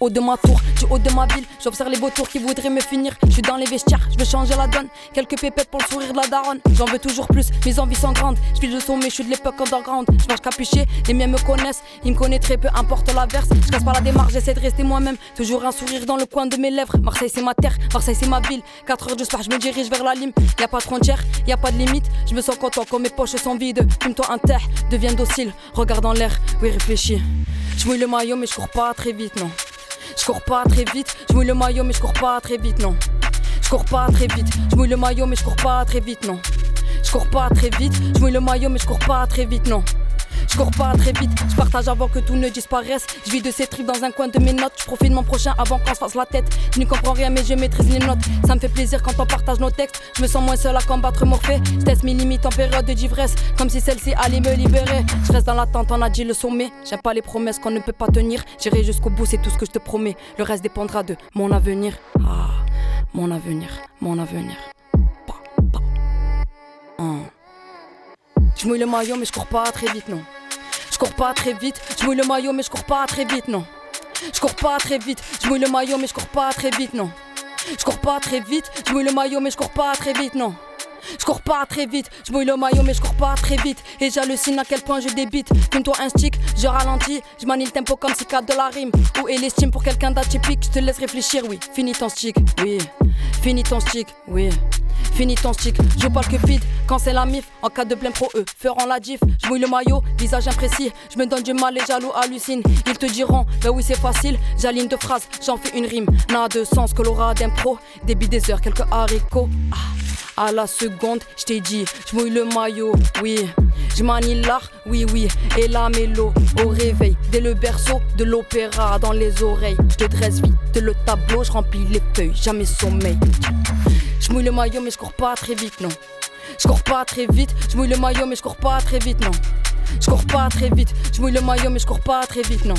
Haut de ma tour, du haut de ma ville, j'observe les vautours qui voudraient me finir. Je suis dans les vestiaires, je veux changer la donne. Quelques pépettes pour le sourire de la daronne. J'en veux toujours plus, mes envies sont grandes. Je suis le sommet, je suis de l'époque underground. Je marche capuché, les miens me connaissent. Ils me connaîtraient, peu importe la verse. Je casse pas la démarche, j'essaie de rester moi-même. Toujours un sourire dans le coin de mes lèvres. Marseille, c'est ma terre, Marseille, c'est ma ville. 4 heures du soir, je me dirige vers la lime. Y a pas de frontière, y a pas de limite. Je me sens content quand mes poches sont vides. Fume-toi un terre, deviens docile. Regarde en l'air, oui, réfléchis. Je mouille le maillot, mais je cours pas très vite, non. Je cours pas très vite, je mouille le maillot mais je cours pas très vite non. Je cours pas très vite, je mouille le maillot mais je cours pas très vite non. Je cours pas très vite, je mouille le maillot mais je cours pas très vite non. Je cours pas très vite, je partage avant que tout ne disparaisse. Je vis de ces tripes dans un coin de mes notes. Je profite de mon prochain avant qu'on se fasse la tête. Je ne comprends rien, mais je maîtrise les notes. Ça me fait plaisir quand on partage nos textes. Je me sens moins seul à combattre Morphée. Je teste mes limites en période d'ivresse, comme si celle-ci allait me libérer. Je reste dans l'attente, on a dit le sommet. J'aime pas les promesses qu'on ne peut pas tenir. J'irai jusqu'au bout, c'est tout ce que je te promets. Le reste dépendra de mon avenir. Ah, mon avenir, mon avenir. Je mouille le maillot, mais je cours pas très vite, non. Je cours pas très vite, je mouille le maillot, mais je cours pas très vite, non. Je cours pas très vite, je mouille le maillot, mais je cours pas très vite, non. Je cours pas très vite, je mouille le maillot, mais je cours pas très vite, non. Je cours pas très vite, je mouille le maillot, mais je cours pas très vite. Et j'hallucine à quel point je débite. Fume-toi un stick, je ralentis, je manie le tempo comme si de la rime. Où est l'estime pour quelqu'un d'atypique? Je te laisse réfléchir, oui. Finis ton stick, oui. Finis ton stick, oui. Finis ton stick, je parle que vide quand c'est la mif. En cas de plein pro, eux feront la diff. Je mouille le maillot, visage imprécis. Je me donne du mal, les jaloux hallucinent. Ils te diront, bah oui, c'est facile. J'aligne deux phrases, j'en fais une rime. N'a de sens que l'aura d'impro. Débit des heures, quelques haricots. Ah, à la seconde, je t'ai dit, je mouille le maillot, oui. Je manie l'art, oui, oui. Et la mélo, au réveil, dès le berceau, de l'opéra dans les oreilles. Je te dresse vite, le tableau, je remplis les feuilles, jamais sommeil. Je mouille le maillot, mais je cours pas très vite, non. Je cours pas très vite, je mouille le maillot, mais je cours pas très vite, non. Je cours pas très vite, je mouille le maillot, mais je cours pas très vite, non.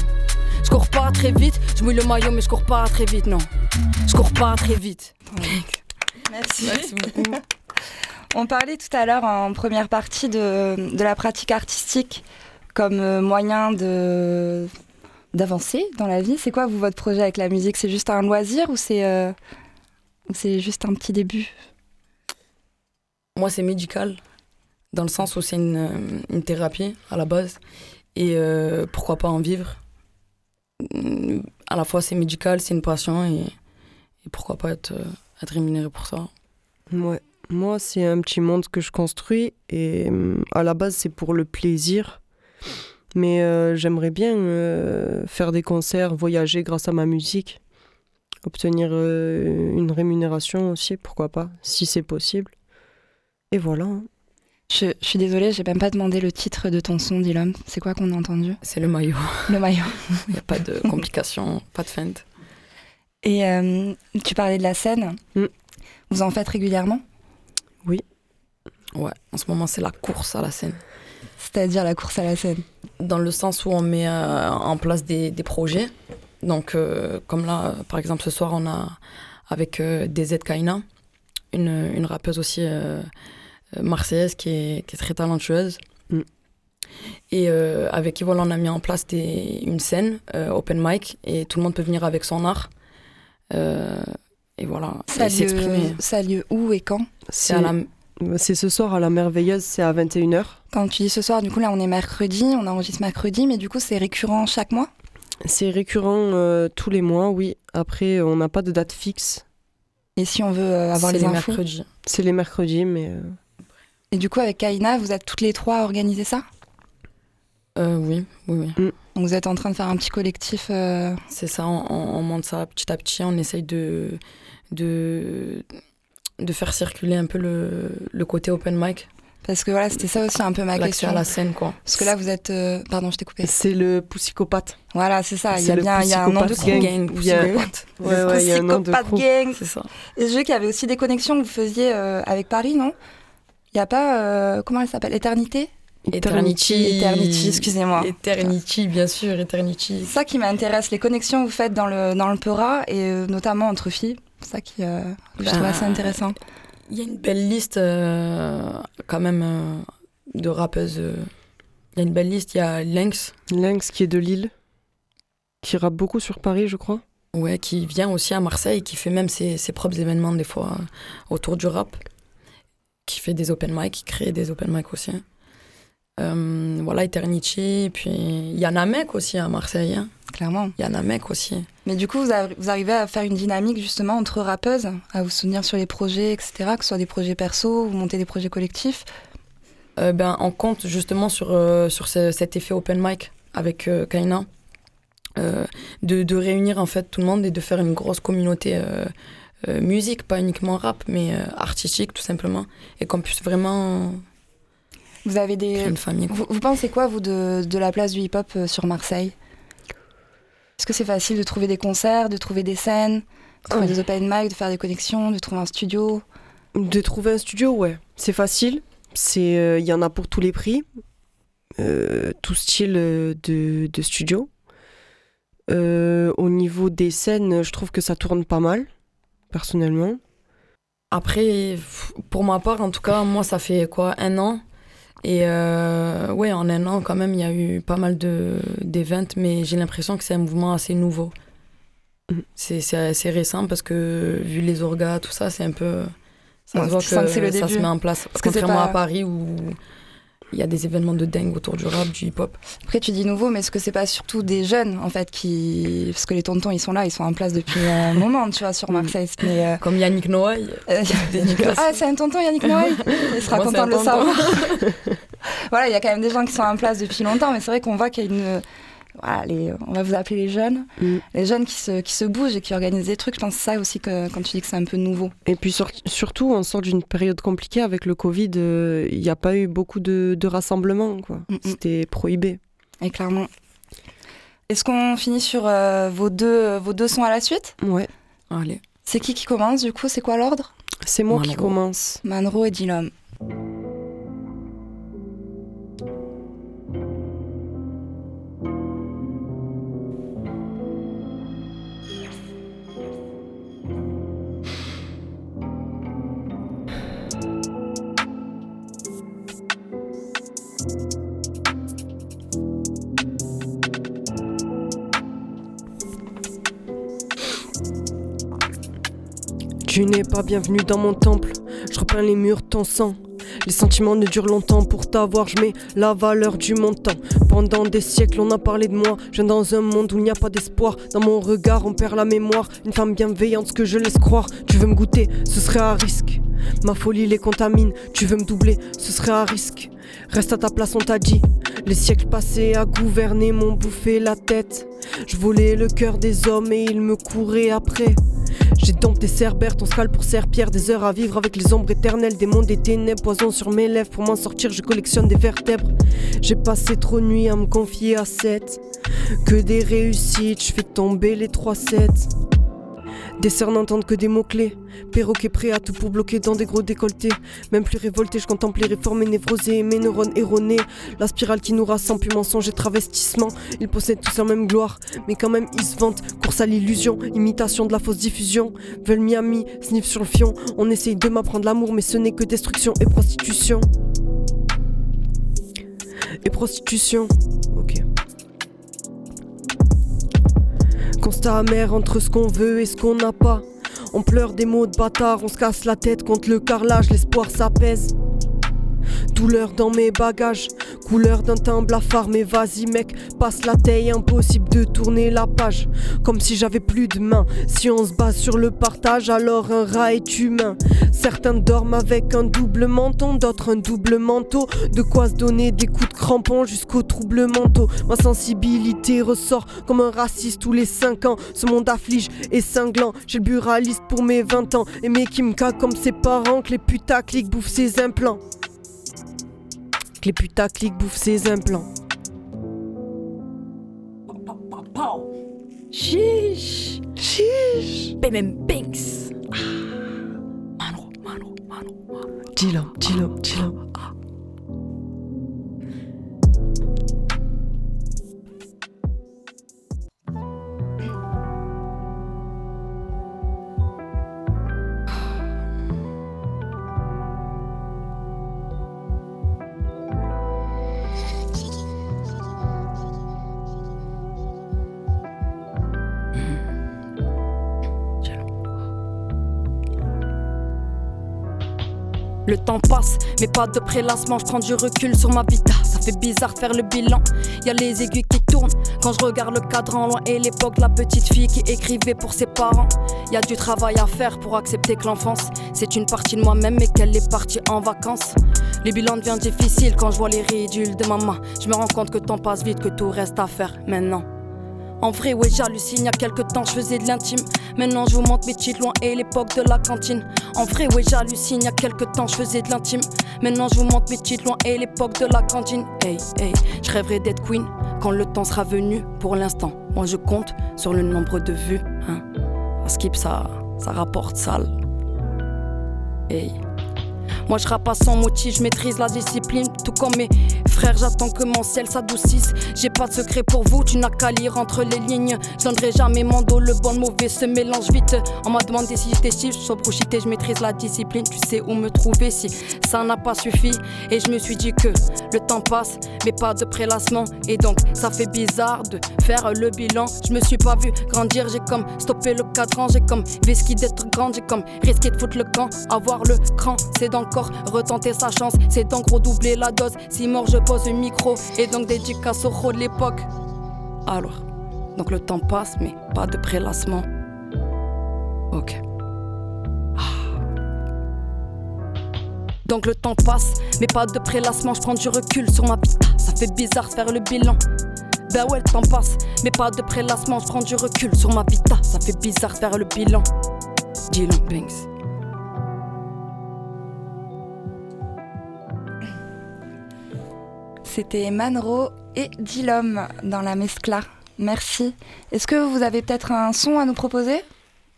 Je pas très vite, je mouille le maillot, mais je cours pas très vite, non. Je cours pas très vite. Merci. beaucoup. On parlait tout à l'heure en première partie de, de la pratique artistique comme euh, moyen de d'avancer dans la vie. C'est quoi vous votre projet avec la musique? C'est juste un loisir ou c'est euh, c'est juste un petit début? Moi, c'est médical, dans le sens où c'est une, une thérapie à la base. Et euh, pourquoi pas en vivre? Mm, À la fois, c'est médical, c'est une passion. Et, et pourquoi pas être, euh, être rémunéré pour ça Ouais. Moi, c'est un petit monde que je construis et hum, à la base, c'est pour le plaisir. Mais euh, j'aimerais bien euh, faire des concerts, voyager grâce à ma musique, obtenir euh, une rémunération aussi, pourquoi pas, si c'est possible. Et voilà. je, je suis désolée, j'ai même pas demandé le titre de ton son, Dylan. C'est quoi qu'on a entendu? C'est le maillot. Le maillot. <laughs> Il n'y a pas de complications, pas de feinte. Et euh, tu parlais de la scène. Mm. Vous en faites régulièrement? Ouais, en ce moment, c'est la course à la scène. C'est-à-dire la course à la scène? dans le sens où on met euh, en place des, des projets. Donc, euh, comme là, par exemple, ce soir, on a avec DZ Kaina, une, une rappeuse aussi marseillaise qui est, qui est très talentueuse. Mm. Et avec qui, voilà, on a mis en place des, une scène, open mic, et tout le monde peut venir avec son art. Euh, et voilà, Ça a, s'exprimer. lieu, ça a lieu où et quand? C'est la, ce soir à la Merveilleuse, c'est à 21h. Quand tu dis ce soir, du coup là on est mercredi, on enregistre mercredi, mais du coup c'est récurrent chaque mois? C'est récurrent euh, tous les mois, oui. Après, on n'a pas de date fixe. Et si on veut euh, avoir c'est les, les infos? mercredis. C'est les mercredis, mais euh, Et du coup avec Kaina, vous êtes toutes les trois à organiser ça? Euh, oui, oui, oui. Donc vous êtes en train de faire un petit collectif euh, C'est ça, on, on- on monte ça petit à petit, on essaye de, de, de faire circuler un peu le, le côté open mic Parce que voilà, c'était ça aussi un peu ma question. à la scène, quoi. Parce que là, vous êtes. euh, Pardon, je t'ai coupé. C'est le poussicopathe. Voilà, c'est ça. Il y a le bien il y a un nom de. Gang. Gang, Il y a- psychopathe. <laughs> Ouais, ouais, il y a un nom de Psychopath crew. gang. C'est ça. Et je veux qu'il y avait aussi des connexions que vous faisiez euh, avec Paris, non? Il n'y a pas. euh, comment elle s'appelle? Éternité? Eternity. Eternity, excusez-moi. Eternity, bien sûr, Eternity. C'est ça qui m'intéresse, les connexions que vous faites dans le, dans le Peura et euh, notamment entre filles. C'est ça qui, euh, que je trouve Bah, assez intéressant. Il y a une belle liste, euh, quand même, euh, de rappeuses. euh. Il y a une belle liste. Il y a Lynx, Lynx qui est de Lille, qui rappe beaucoup sur Paris, je crois. ouais, qui vient aussi à Marseille, qui fait même ses, ses propres événements, des fois, euh, autour du rap. Qui fait des open mic, qui crée des open mic aussi. Euh, voilà, Eternity. Puis il y a Namek aussi à Marseille. hein. Clairement. Il y a Namek aussi. Mais du coup, vous, arri- vous arrivez à faire une dynamique justement entre rappeuses, à vous soutenir sur les projets, etc., que ce soit des projets perso, vous montez des projets collectifs? Euh, ben, on compte justement sur, euh, sur ce- cet effet open mic avec Kaina. De, de réunir en fait tout le monde et de faire une grosse communauté musique, pas uniquement rap, mais artistique tout simplement. Et qu'on puisse vraiment Vous avez des. une famille. Vous, vous pensez quoi, vous, de, de la place du hip-hop euh, sur Marseille? Est-ce que c'est facile de trouver des concerts, de trouver des scènes, de trouver Ouais. des open mic, de faire des connexions, de trouver un studio? De trouver un studio, ouais, c'est facile. C'est, euh, il y en a pour tous les prix, euh, tout style de, de studio. Euh, au niveau des scènes, je trouve que ça tourne pas mal, personnellement. Après, pour ma part, en tout cas, moi, ça fait quoi, un an Et euh, ouais, en un an, quand même, il y a eu pas mal d'événements, mais j'ai l'impression que c'est un mouvement assez nouveau. Mhm. C'est assez récent parce que, vu les orgas, tout ça, c'est un peu. Ça Ouais, se voit que le ça se met en place. Parce que c'est Contrairement pas- à Paris où il y a des événements de dingue autour du rap, du hip-hop. Après, tu dis nouveau, mais est-ce que c'est pas surtout des jeunes, en fait, qui. Parce que les tontons, ils sont là, ils sont en place depuis un <laughs> moment, tu vois, sur Marseille. Mais. euh, Comme Yannick Noailles. euh, <laughs> ah, c'est un tonton, Yannick Noël <laughs> Il sera Moi, content de le savoir. voilà, il y a quand même des gens qui sont en place depuis longtemps, mais c'est vrai qu'on voit qu'il y a une. Voilà, les, on va vous appeler les jeunes. Mm. Les jeunes qui se, qui se bougent et qui organisent des trucs. Je pense que c'est ça aussi que quand tu dis que c'est un peu nouveau. Et puis sur- surtout, on sort d'une période compliquée avec le Covid. euh, Il n'y a pas eu beaucoup de, de rassemblements, quoi. Mm, mm. C'était prohibé. Et clairement. Est-ce qu'on finit sur euh, vos, deux, vos deux sons à la suite? Ouais. Allez. C'est qui qui commence du coup? C'est quoi l'ordre? C'est moi qui Manro. commence. Manro et Dilom. Tu n'es pas bienvenu dans mon temple. Je repeins les murs ton sang. Les sentiments ne durent longtemps pour t'avoir, je mets la valeur du montant. Pendant des siècles, on a parlé de moi. Je viens dans un monde où il n'y a pas d'espoir. Dans mon regard, on perd la mémoire. Une femme bienveillante, ce que je laisse croire. Tu veux me goûter, ce serait à risque. Ma folie les contamine. Tu veux me doubler, ce serait à risque. Reste à ta place, on t'a dit. Les siècles passés à gouverner m'ont bouffé la tête. Je volais le cœur des hommes et ils me couraient après. J'ai dompté Cerbère, ton scal pour serpillère, des heures à vivre avec les ombres éternelles, des mondes des ténèbres, poison sur mes lèvres, pour m'en sortir je collectionne des vertèbres. J'ai passé trop de nuits à me confier à 7, que des réussites, je fais tomber les 3-7. Des sœurs n'entendent que des mots-clés, perroquet prêt à tout pour bloquer dans des gros décolletés. Même plus révolté, je contemple les réformes et névrosées, mes neurones erronés. La spirale qui nous rassemble, puis mensonge et travestissement. Ils possèdent tous la même gloire, mais quand même ils se vantent. Course à l'illusion, imitation de la fausse diffusion. Veulent Miami, sniff sur le fion. On essaye de m'apprendre l'amour, mais ce n'est que destruction et prostitution. Et prostitution. Ok. Constat amer entre ce qu'on veut et ce qu'on n'a pas. On pleure des mots de bâtard, on se casse la tête contre le carrelage, l'espoir s'apaise. Douleur dans mes bagages, couleur d'un teint blafard, mais vas-y mec, passe la taille, impossible de tourner la page. Comme si j'avais plus de main, si on se base sur le partage, alors un rat est humain. Certains dorment avec un double menton, d'autres un double manteau. De quoi se donner des coups de crampon jusqu'au trouble mentaux. Ma sensibilité ressort comme un raciste tous les 5 ans. Ce monde afflige et cinglant. J'ai le buraliste pour mes 20 ans. Et mes comme ses parents, que les putaclics bouffent ses implants. Que les putaclics bouffent ses implants. Chiche. Chiche Bim Binks. Mano, mano, mano, mano. Dis-le, dis-le, dis-le. Le temps passe, mais pas de prélassement, je prends du recul sur ma vita. Ça fait bizarre faire le bilan. Y a les aiguilles qui tournent quand je regarde le cadran loin et l'époque, la petite fille qui écrivait pour ses parents. Y a du travail à faire pour accepter que l'enfance, c'est une partie de moi-même et qu'elle est partie en vacances. Le bilan devient difficile quand je vois les ridules de maman. Je me rends compte que le temps passe vite, que tout reste à faire maintenant. En vrai, ouais, j'hallucine. Y a quelques temps, je faisais de l'intime. Maintenant, je vous montre mes cheats loin et l'époque de la cantine. En vrai, ouais, j'hallucine. Y a quelques temps, je faisais de l'intime. Maintenant, je vous montre mes cheats loin et l'époque de la cantine. Hey, hey, je rêverais d'être queen quand le temps sera venu. Pour l'instant, moi, je compte sur le nombre de vues. Hein. Skip, ça, ça rapporte sale. Hey. Moi je rappe pas sans motif, je maîtrise la discipline Tout comme mes j'attends que mon ciel s'adoucisse. J'ai pas de secret pour vous, tu n'as qu'à lire entre les lignes. Je donnerai jamais mon dos, le bon le mauvais se mélange vite. On m'a demandé si j'étais chiffre, je brochité, je maîtrise la discipline Tu sais où me trouver. Si ça n'a pas suffi Et je me suis dit que le temps passe, mais pas de prélassement Et donc ça fait bizarre de faire le bilan. Je me suis pas vu grandir, j'ai comme stoppé le cadran. J'ai comme vesquille d'être grande, j'ai comme risqué de foutre le camp. Avoir le cran, c'est encore retenter sa chance, c'est donc redoubler la dose. Si mort, je pose le micro et donc dédicace au de l'époque. Alors, donc le temps passe, mais pas de prélassement. Ok. Ah. Donc le temps passe, mais pas de prélassement. Je prends du recul sur ma pita. Ça fait bizarre faire le bilan. Ben ouais, le temps passe, mais pas de prélassement. Je prends du recul sur ma vita. Ça fait bizarre faire le bilan. Dylan Banks. C'était Manro et Dilom dans la mescla. Merci. Est-ce que vous avez peut-être un son à nous proposer?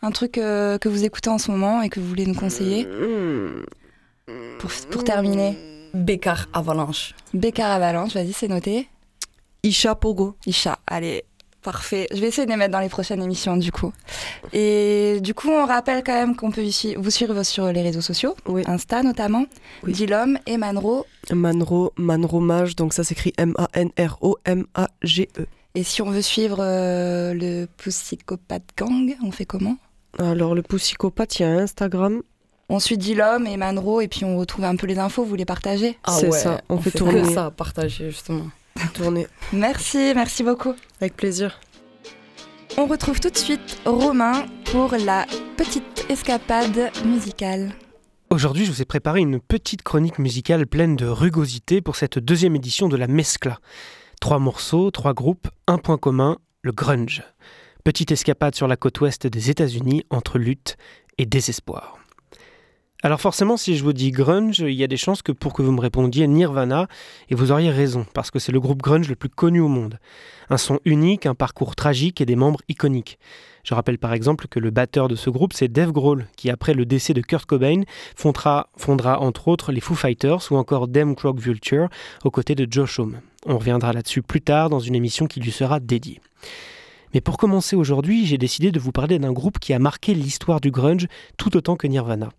Un truc euh, que vous écoutez en ce moment et que vous voulez nous conseiller? Pour, pour terminer Bécard Avalanche. Bécard Avalanche, vas-y, c'est noté. Isha Pogo. Isha, allez, parfait. Je vais essayer de les mettre dans les prochaines émissions du coup. Et du coup, on rappelle quand même qu'on peut vous suivre sur les réseaux sociaux, Oui. Insta notamment, Oui. Dilom et Manro. Manro, Manro Mage, donc ça s'écrit M-A-N-R-O-M-A-G-E. Et si on veut suivre euh, le Psychopathe Gang, on fait comment? Alors le poussicopathe, il y a Instagram. On suit Dilom et Manro et puis on retrouve un peu les infos, vous les partagez? C'est ça, on fait tourner. que ça, partager justement. Tournée. Merci, merci beaucoup. Avec plaisir. On retrouve tout de suite Romain pour la petite escapade musicale. Aujourd'hui, je vous ai préparé une petite chronique musicale pleine de rugosité pour cette deuxième édition de la Mescla. Trois morceaux, trois groupes, un point commun, le grunge. Petite escapade sur la côte ouest des États-Unis entre lutte et désespoir. Alors forcément, si je vous dis grunge, il y a des chances que pour que vous me répondiez Nirvana, et vous auriez raison, parce que c'est le groupe grunge le plus connu au monde. Un son unique, un parcours tragique et des membres iconiques. Je rappelle par exemple que le batteur de ce groupe, c'est Dave Grohl, qui après le décès de Kurt Cobain, fondera, entre autres les Foo Fighters ou encore Dem Croc Vulture aux côtés de Josh Homme. On reviendra là-dessus plus tard dans une émission qui lui sera dédiée. Mais pour commencer aujourd'hui, j'ai décidé de vous parler d'un groupe qui a marqué l'histoire du grunge tout autant que Nirvana.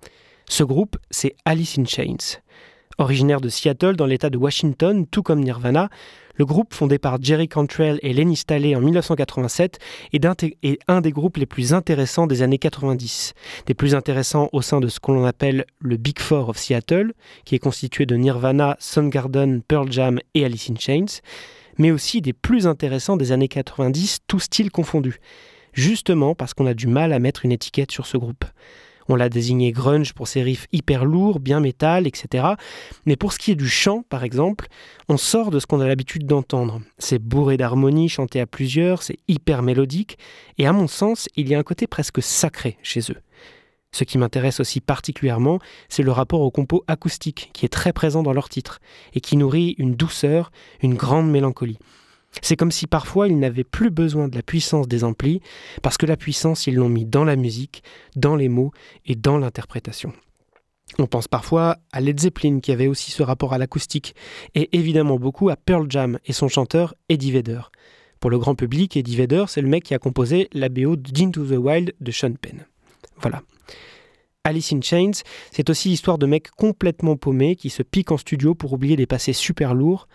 Ce groupe, c'est Alice in Chains. Originaire de Seattle dans l'État de Washington, tout comme Nirvana, le groupe fondé par Jerry Cantrell et Lenny Staley en 1987 est, un des groupes les plus intéressants des années 90. Des plus intéressants au sein de ce qu'on appelle le Big Four of Seattle, qui est constitué de Nirvana, Soundgarden, Pearl Jam et Alice in Chains, mais aussi des plus intéressants des années 90, tous styles confondus. Justement parce qu'on a du mal à mettre une étiquette sur ce groupe. On l'a désigné grunge pour ses riffs hyper lourds, bien métal, etc. Mais pour ce qui est du chant, par exemple, on sort de ce qu'on a l'habitude d'entendre. C'est bourré d'harmonie, chanté à plusieurs, c'est hyper mélodique, et à mon sens, il y a un côté presque sacré chez eux. Ce qui m'intéresse aussi particulièrement, c'est le rapport au compo acoustique, qui est très présent dans leur titre, et qui nourrit une douceur, une grande mélancolie. C'est comme si parfois ils n'avaient plus besoin de la puissance des amplis, parce que la puissance, ils l'ont mis dans la musique, dans les mots et dans l'interprétation. On pense parfois à Led Zeppelin qui avait aussi ce rapport à l'acoustique, et évidemment beaucoup à Pearl Jam et son chanteur Eddie Vedder. Pour le grand public, Eddie Vedder, c'est le mec qui a composé la BO d'Into the Wild de Sean Penn. Voilà. Alice in Chains, c'est aussi l'histoire de mecs complètement paumés qui se piquent en studio pour oublier des passés super lourds.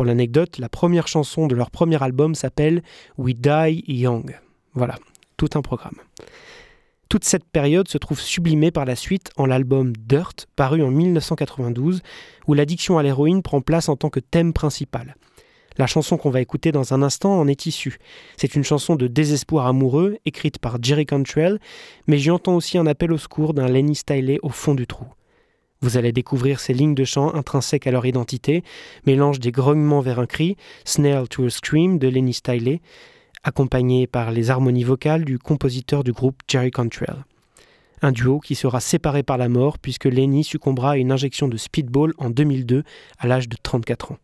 Pour l'anecdote, la première chanson de leur premier album s'appelle We Die Young. Voilà, tout un programme. Toute cette période se trouve sublimée par la suite en l'album Dirt, paru en 1992, où l'addiction à l'héroïne prend place en tant que thème principal. La chanson qu'on va écouter dans un instant en est issue. C'est une chanson de désespoir amoureux, écrite par Jerry Cantrell, mais j'y entends aussi un appel au secours d'un Lenny Stiley au fond du trou. Vous allez découvrir ces lignes de chant intrinsèques à leur identité, mélange des grognements vers un cri, Snare to a Scream de Lenny Stiley, accompagné par les harmonies vocales du compositeur du groupe Jerry Cantrell. Un duo qui sera séparé par la mort puisque Lenny succombera à une injection de speedball en 2002 à l'âge de 34 ans.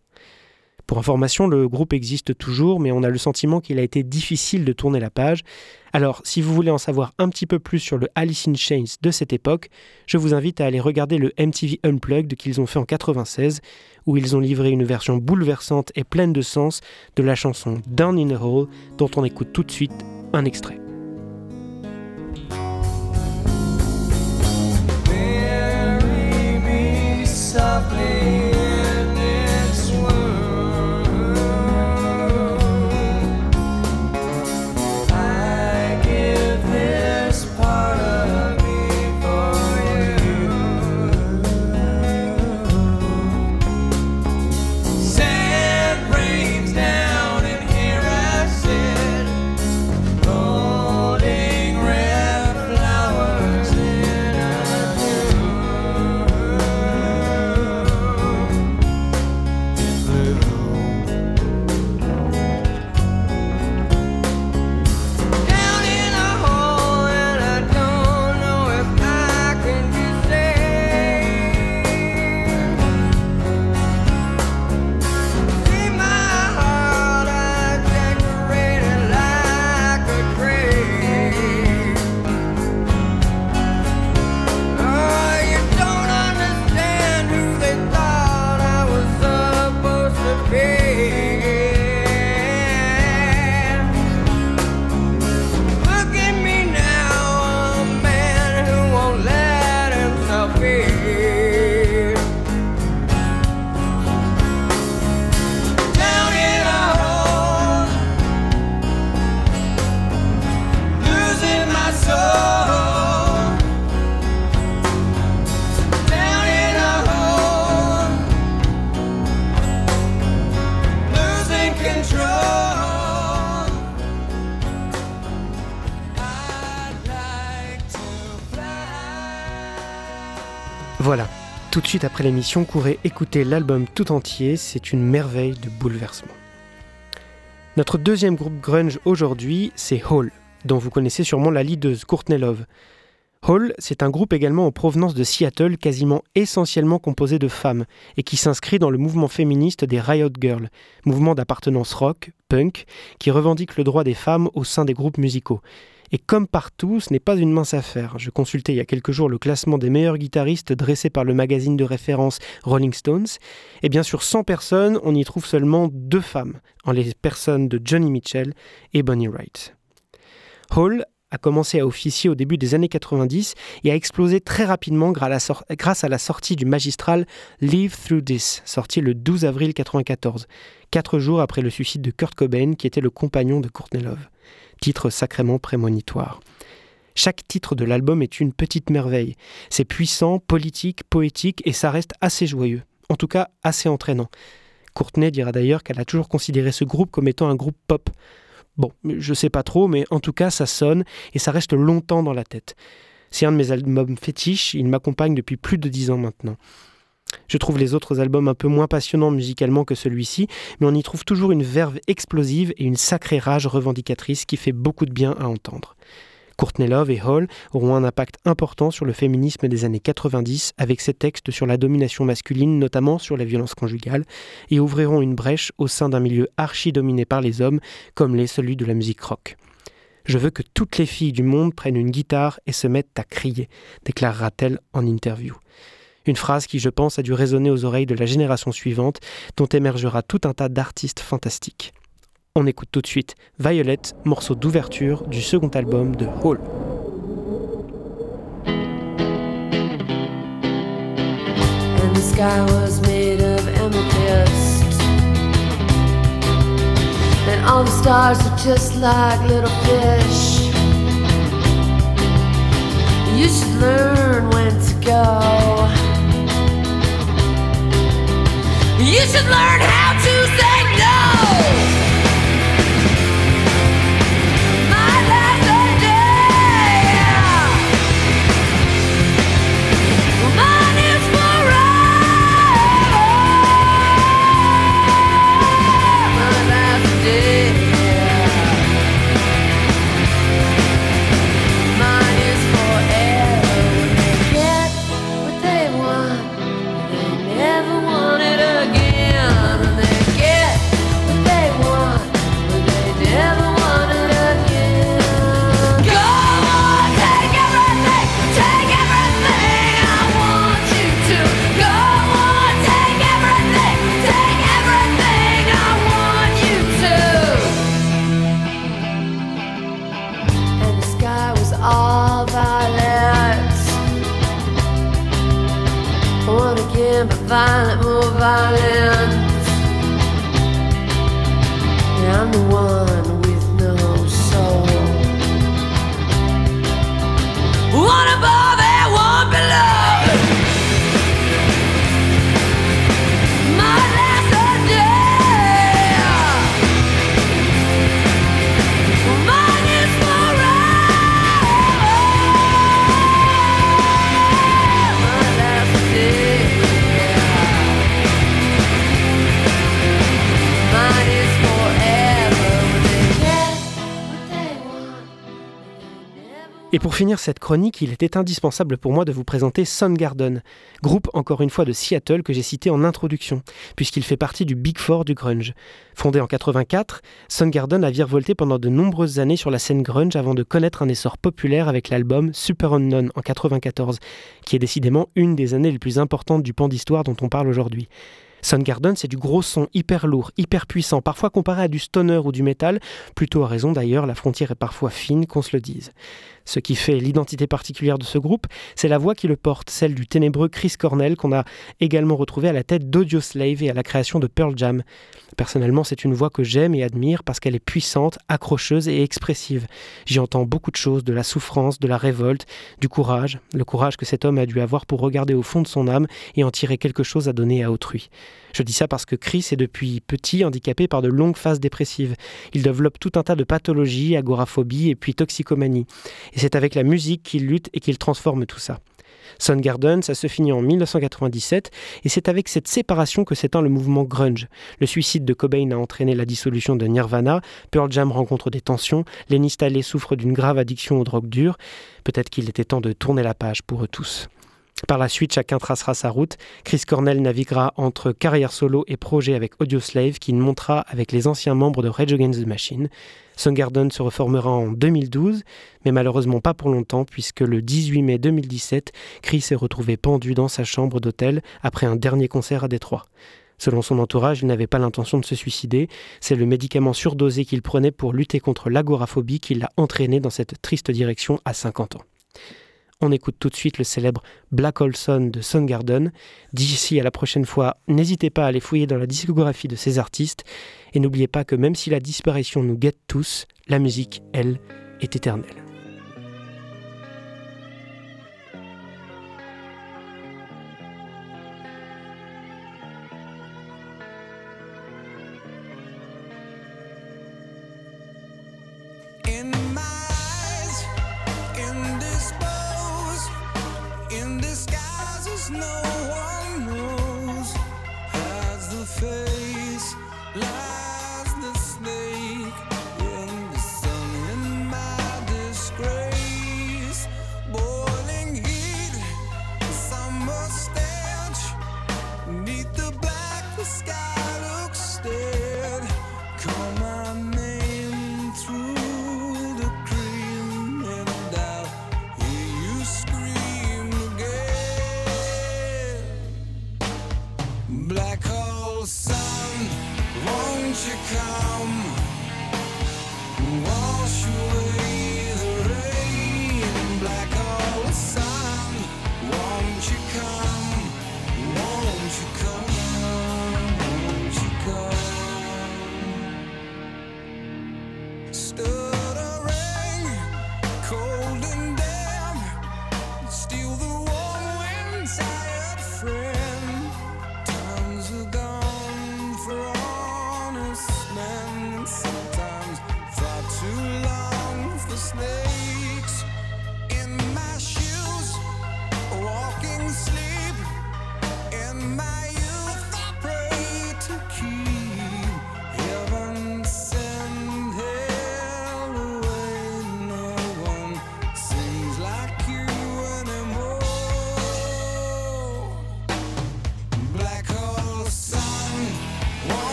Pour information, le groupe existe toujours, mais on a le sentiment qu'il a été difficile de tourner la page. Alors, si vous voulez en savoir un petit peu plus sur le Alice in Chains de cette époque, je vous invite à aller regarder le MTV Unplugged qu'ils ont fait en 96, où ils ont livré une version bouleversante et pleine de sens de la chanson Down in a Hole, dont on écoute tout de suite un extrait. De suite après l'émission, courez écouter l'album tout entier, c'est une merveille de bouleversement. Notre deuxième groupe grunge aujourd'hui, c'est Hall, dont vous connaissez sûrement la leaduse Courtney Love. Hall, c'est un groupe également en provenance de Seattle, quasiment essentiellement composé de femmes, et qui s'inscrit dans le mouvement féministe des Riot Girls, mouvement d'appartenance rock, punk, qui revendique le droit des femmes au sein des groupes musicaux. Et comme partout, ce n'est pas une mince affaire. Je consultais il y a quelques jours le classement des meilleurs guitaristes dressé par le magazine de référence Rolling Stones. Et bien sur 100 personnes, on y trouve seulement deux femmes, en les personnes de Johnny Mitchell et Bonnie Wright. Hall a commencé à officier au début des années 90 et a explosé très rapidement grâce à la sortie du magistral Live Through This, sorti le 12 avril 1994, quatre jours après le suicide de Kurt Cobain, qui était le compagnon de Courtney Love titre sacrément prémonitoire. Chaque titre de l'album est une petite merveille. C'est puissant, politique, poétique et ça reste assez joyeux. En tout cas, assez entraînant. Courtenay dira d'ailleurs qu'elle a toujours considéré ce groupe comme étant un groupe pop. Bon, je sais pas trop, mais en tout cas, ça sonne et ça reste longtemps dans la tête. C'est un de mes albums fétiches, il m'accompagne depuis plus de dix ans maintenant. Je trouve les autres albums un peu moins passionnants musicalement que celui-ci, mais on y trouve toujours une verve explosive et une sacrée rage revendicatrice qui fait beaucoup de bien à entendre. Courtney Love et Hall auront un impact important sur le féminisme des années 90 avec ses textes sur la domination masculine, notamment sur la violence conjugale, et ouvriront une brèche au sein d'un milieu archi dominé par les hommes, comme l'est celui de la musique rock. Je veux que toutes les filles du monde prennent une guitare et se mettent à crier, déclarera-t-elle en interview. Une phrase qui, je pense, a dû résonner aux oreilles de la génération suivante, dont émergera tout un tas d'artistes fantastiques. On écoute tout de suite Violet, morceau d'ouverture du second album de Hall. And all the stars are just like little fish. You should learn when to go. You should learn how to say no. Et pour finir cette chronique, il était indispensable pour moi de vous présenter Soundgarden, groupe encore une fois de Seattle que j'ai cité en introduction, puisqu'il fait partie du Big Four du grunge. Fondé en 84, Soundgarden a virevolté pendant de nombreuses années sur la scène grunge avant de connaître un essor populaire avec l'album Super Unknown en 94, qui est décidément une des années les plus importantes du pan d'histoire dont on parle aujourd'hui. Soundgarden, c'est du gros son hyper lourd, hyper puissant, parfois comparé à du stoner ou du métal, plutôt à raison d'ailleurs, la frontière est parfois fine, qu'on se le dise. Ce qui fait l'identité particulière de ce groupe, c'est la voix qui le porte, celle du ténébreux Chris Cornell qu'on a également retrouvé à la tête d'Audio Slave et à la création de Pearl Jam. Personnellement, c'est une voix que j'aime et admire parce qu'elle est puissante, accrocheuse et expressive. J'y entends beaucoup de choses, de la souffrance, de la révolte, du courage, le courage que cet homme a dû avoir pour regarder au fond de son âme et en tirer quelque chose à donner à autrui. Je dis ça parce que Chris est depuis petit handicapé par de longues phases dépressives. Il développe tout un tas de pathologies, agoraphobie et puis toxicomanie. Et c'est avec la musique qu'il lutte et qu'il transforme tout ça. Soundgarden, ça se finit en 1997 et c'est avec cette séparation que s'éteint le mouvement grunge. Le suicide de Cobain a entraîné la dissolution de Nirvana, Pearl Jam rencontre des tensions, Lenny Staley souffre d'une grave addiction aux drogues dures. Peut-être qu'il était temps de tourner la page pour eux tous. Par la suite, chacun tracera sa route. Chris Cornell naviguera entre carrière solo et projet avec Audioslave, qui montera avec les anciens membres de Rage Against the Machine. Soundgarden se reformera en 2012, mais malheureusement pas pour longtemps, puisque le 18 mai 2017, Chris est retrouvé pendu dans sa chambre d'hôtel après un dernier concert à Détroit. Selon son entourage, il n'avait pas l'intention de se suicider. C'est le médicament surdosé qu'il prenait pour lutter contre l'agoraphobie qui l'a entraîné dans cette triste direction à 50 ans. On écoute tout de suite le célèbre Black Olson de Soundgarden. D'ici à la prochaine fois, n'hésitez pas à aller fouiller dans la discographie de ces artistes et n'oubliez pas que même si la disparition nous guette tous, la musique, elle, est éternelle.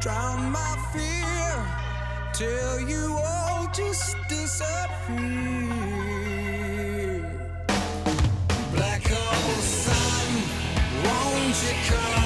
Drown my fear till you all just disappear. Black hole sun, won't you come?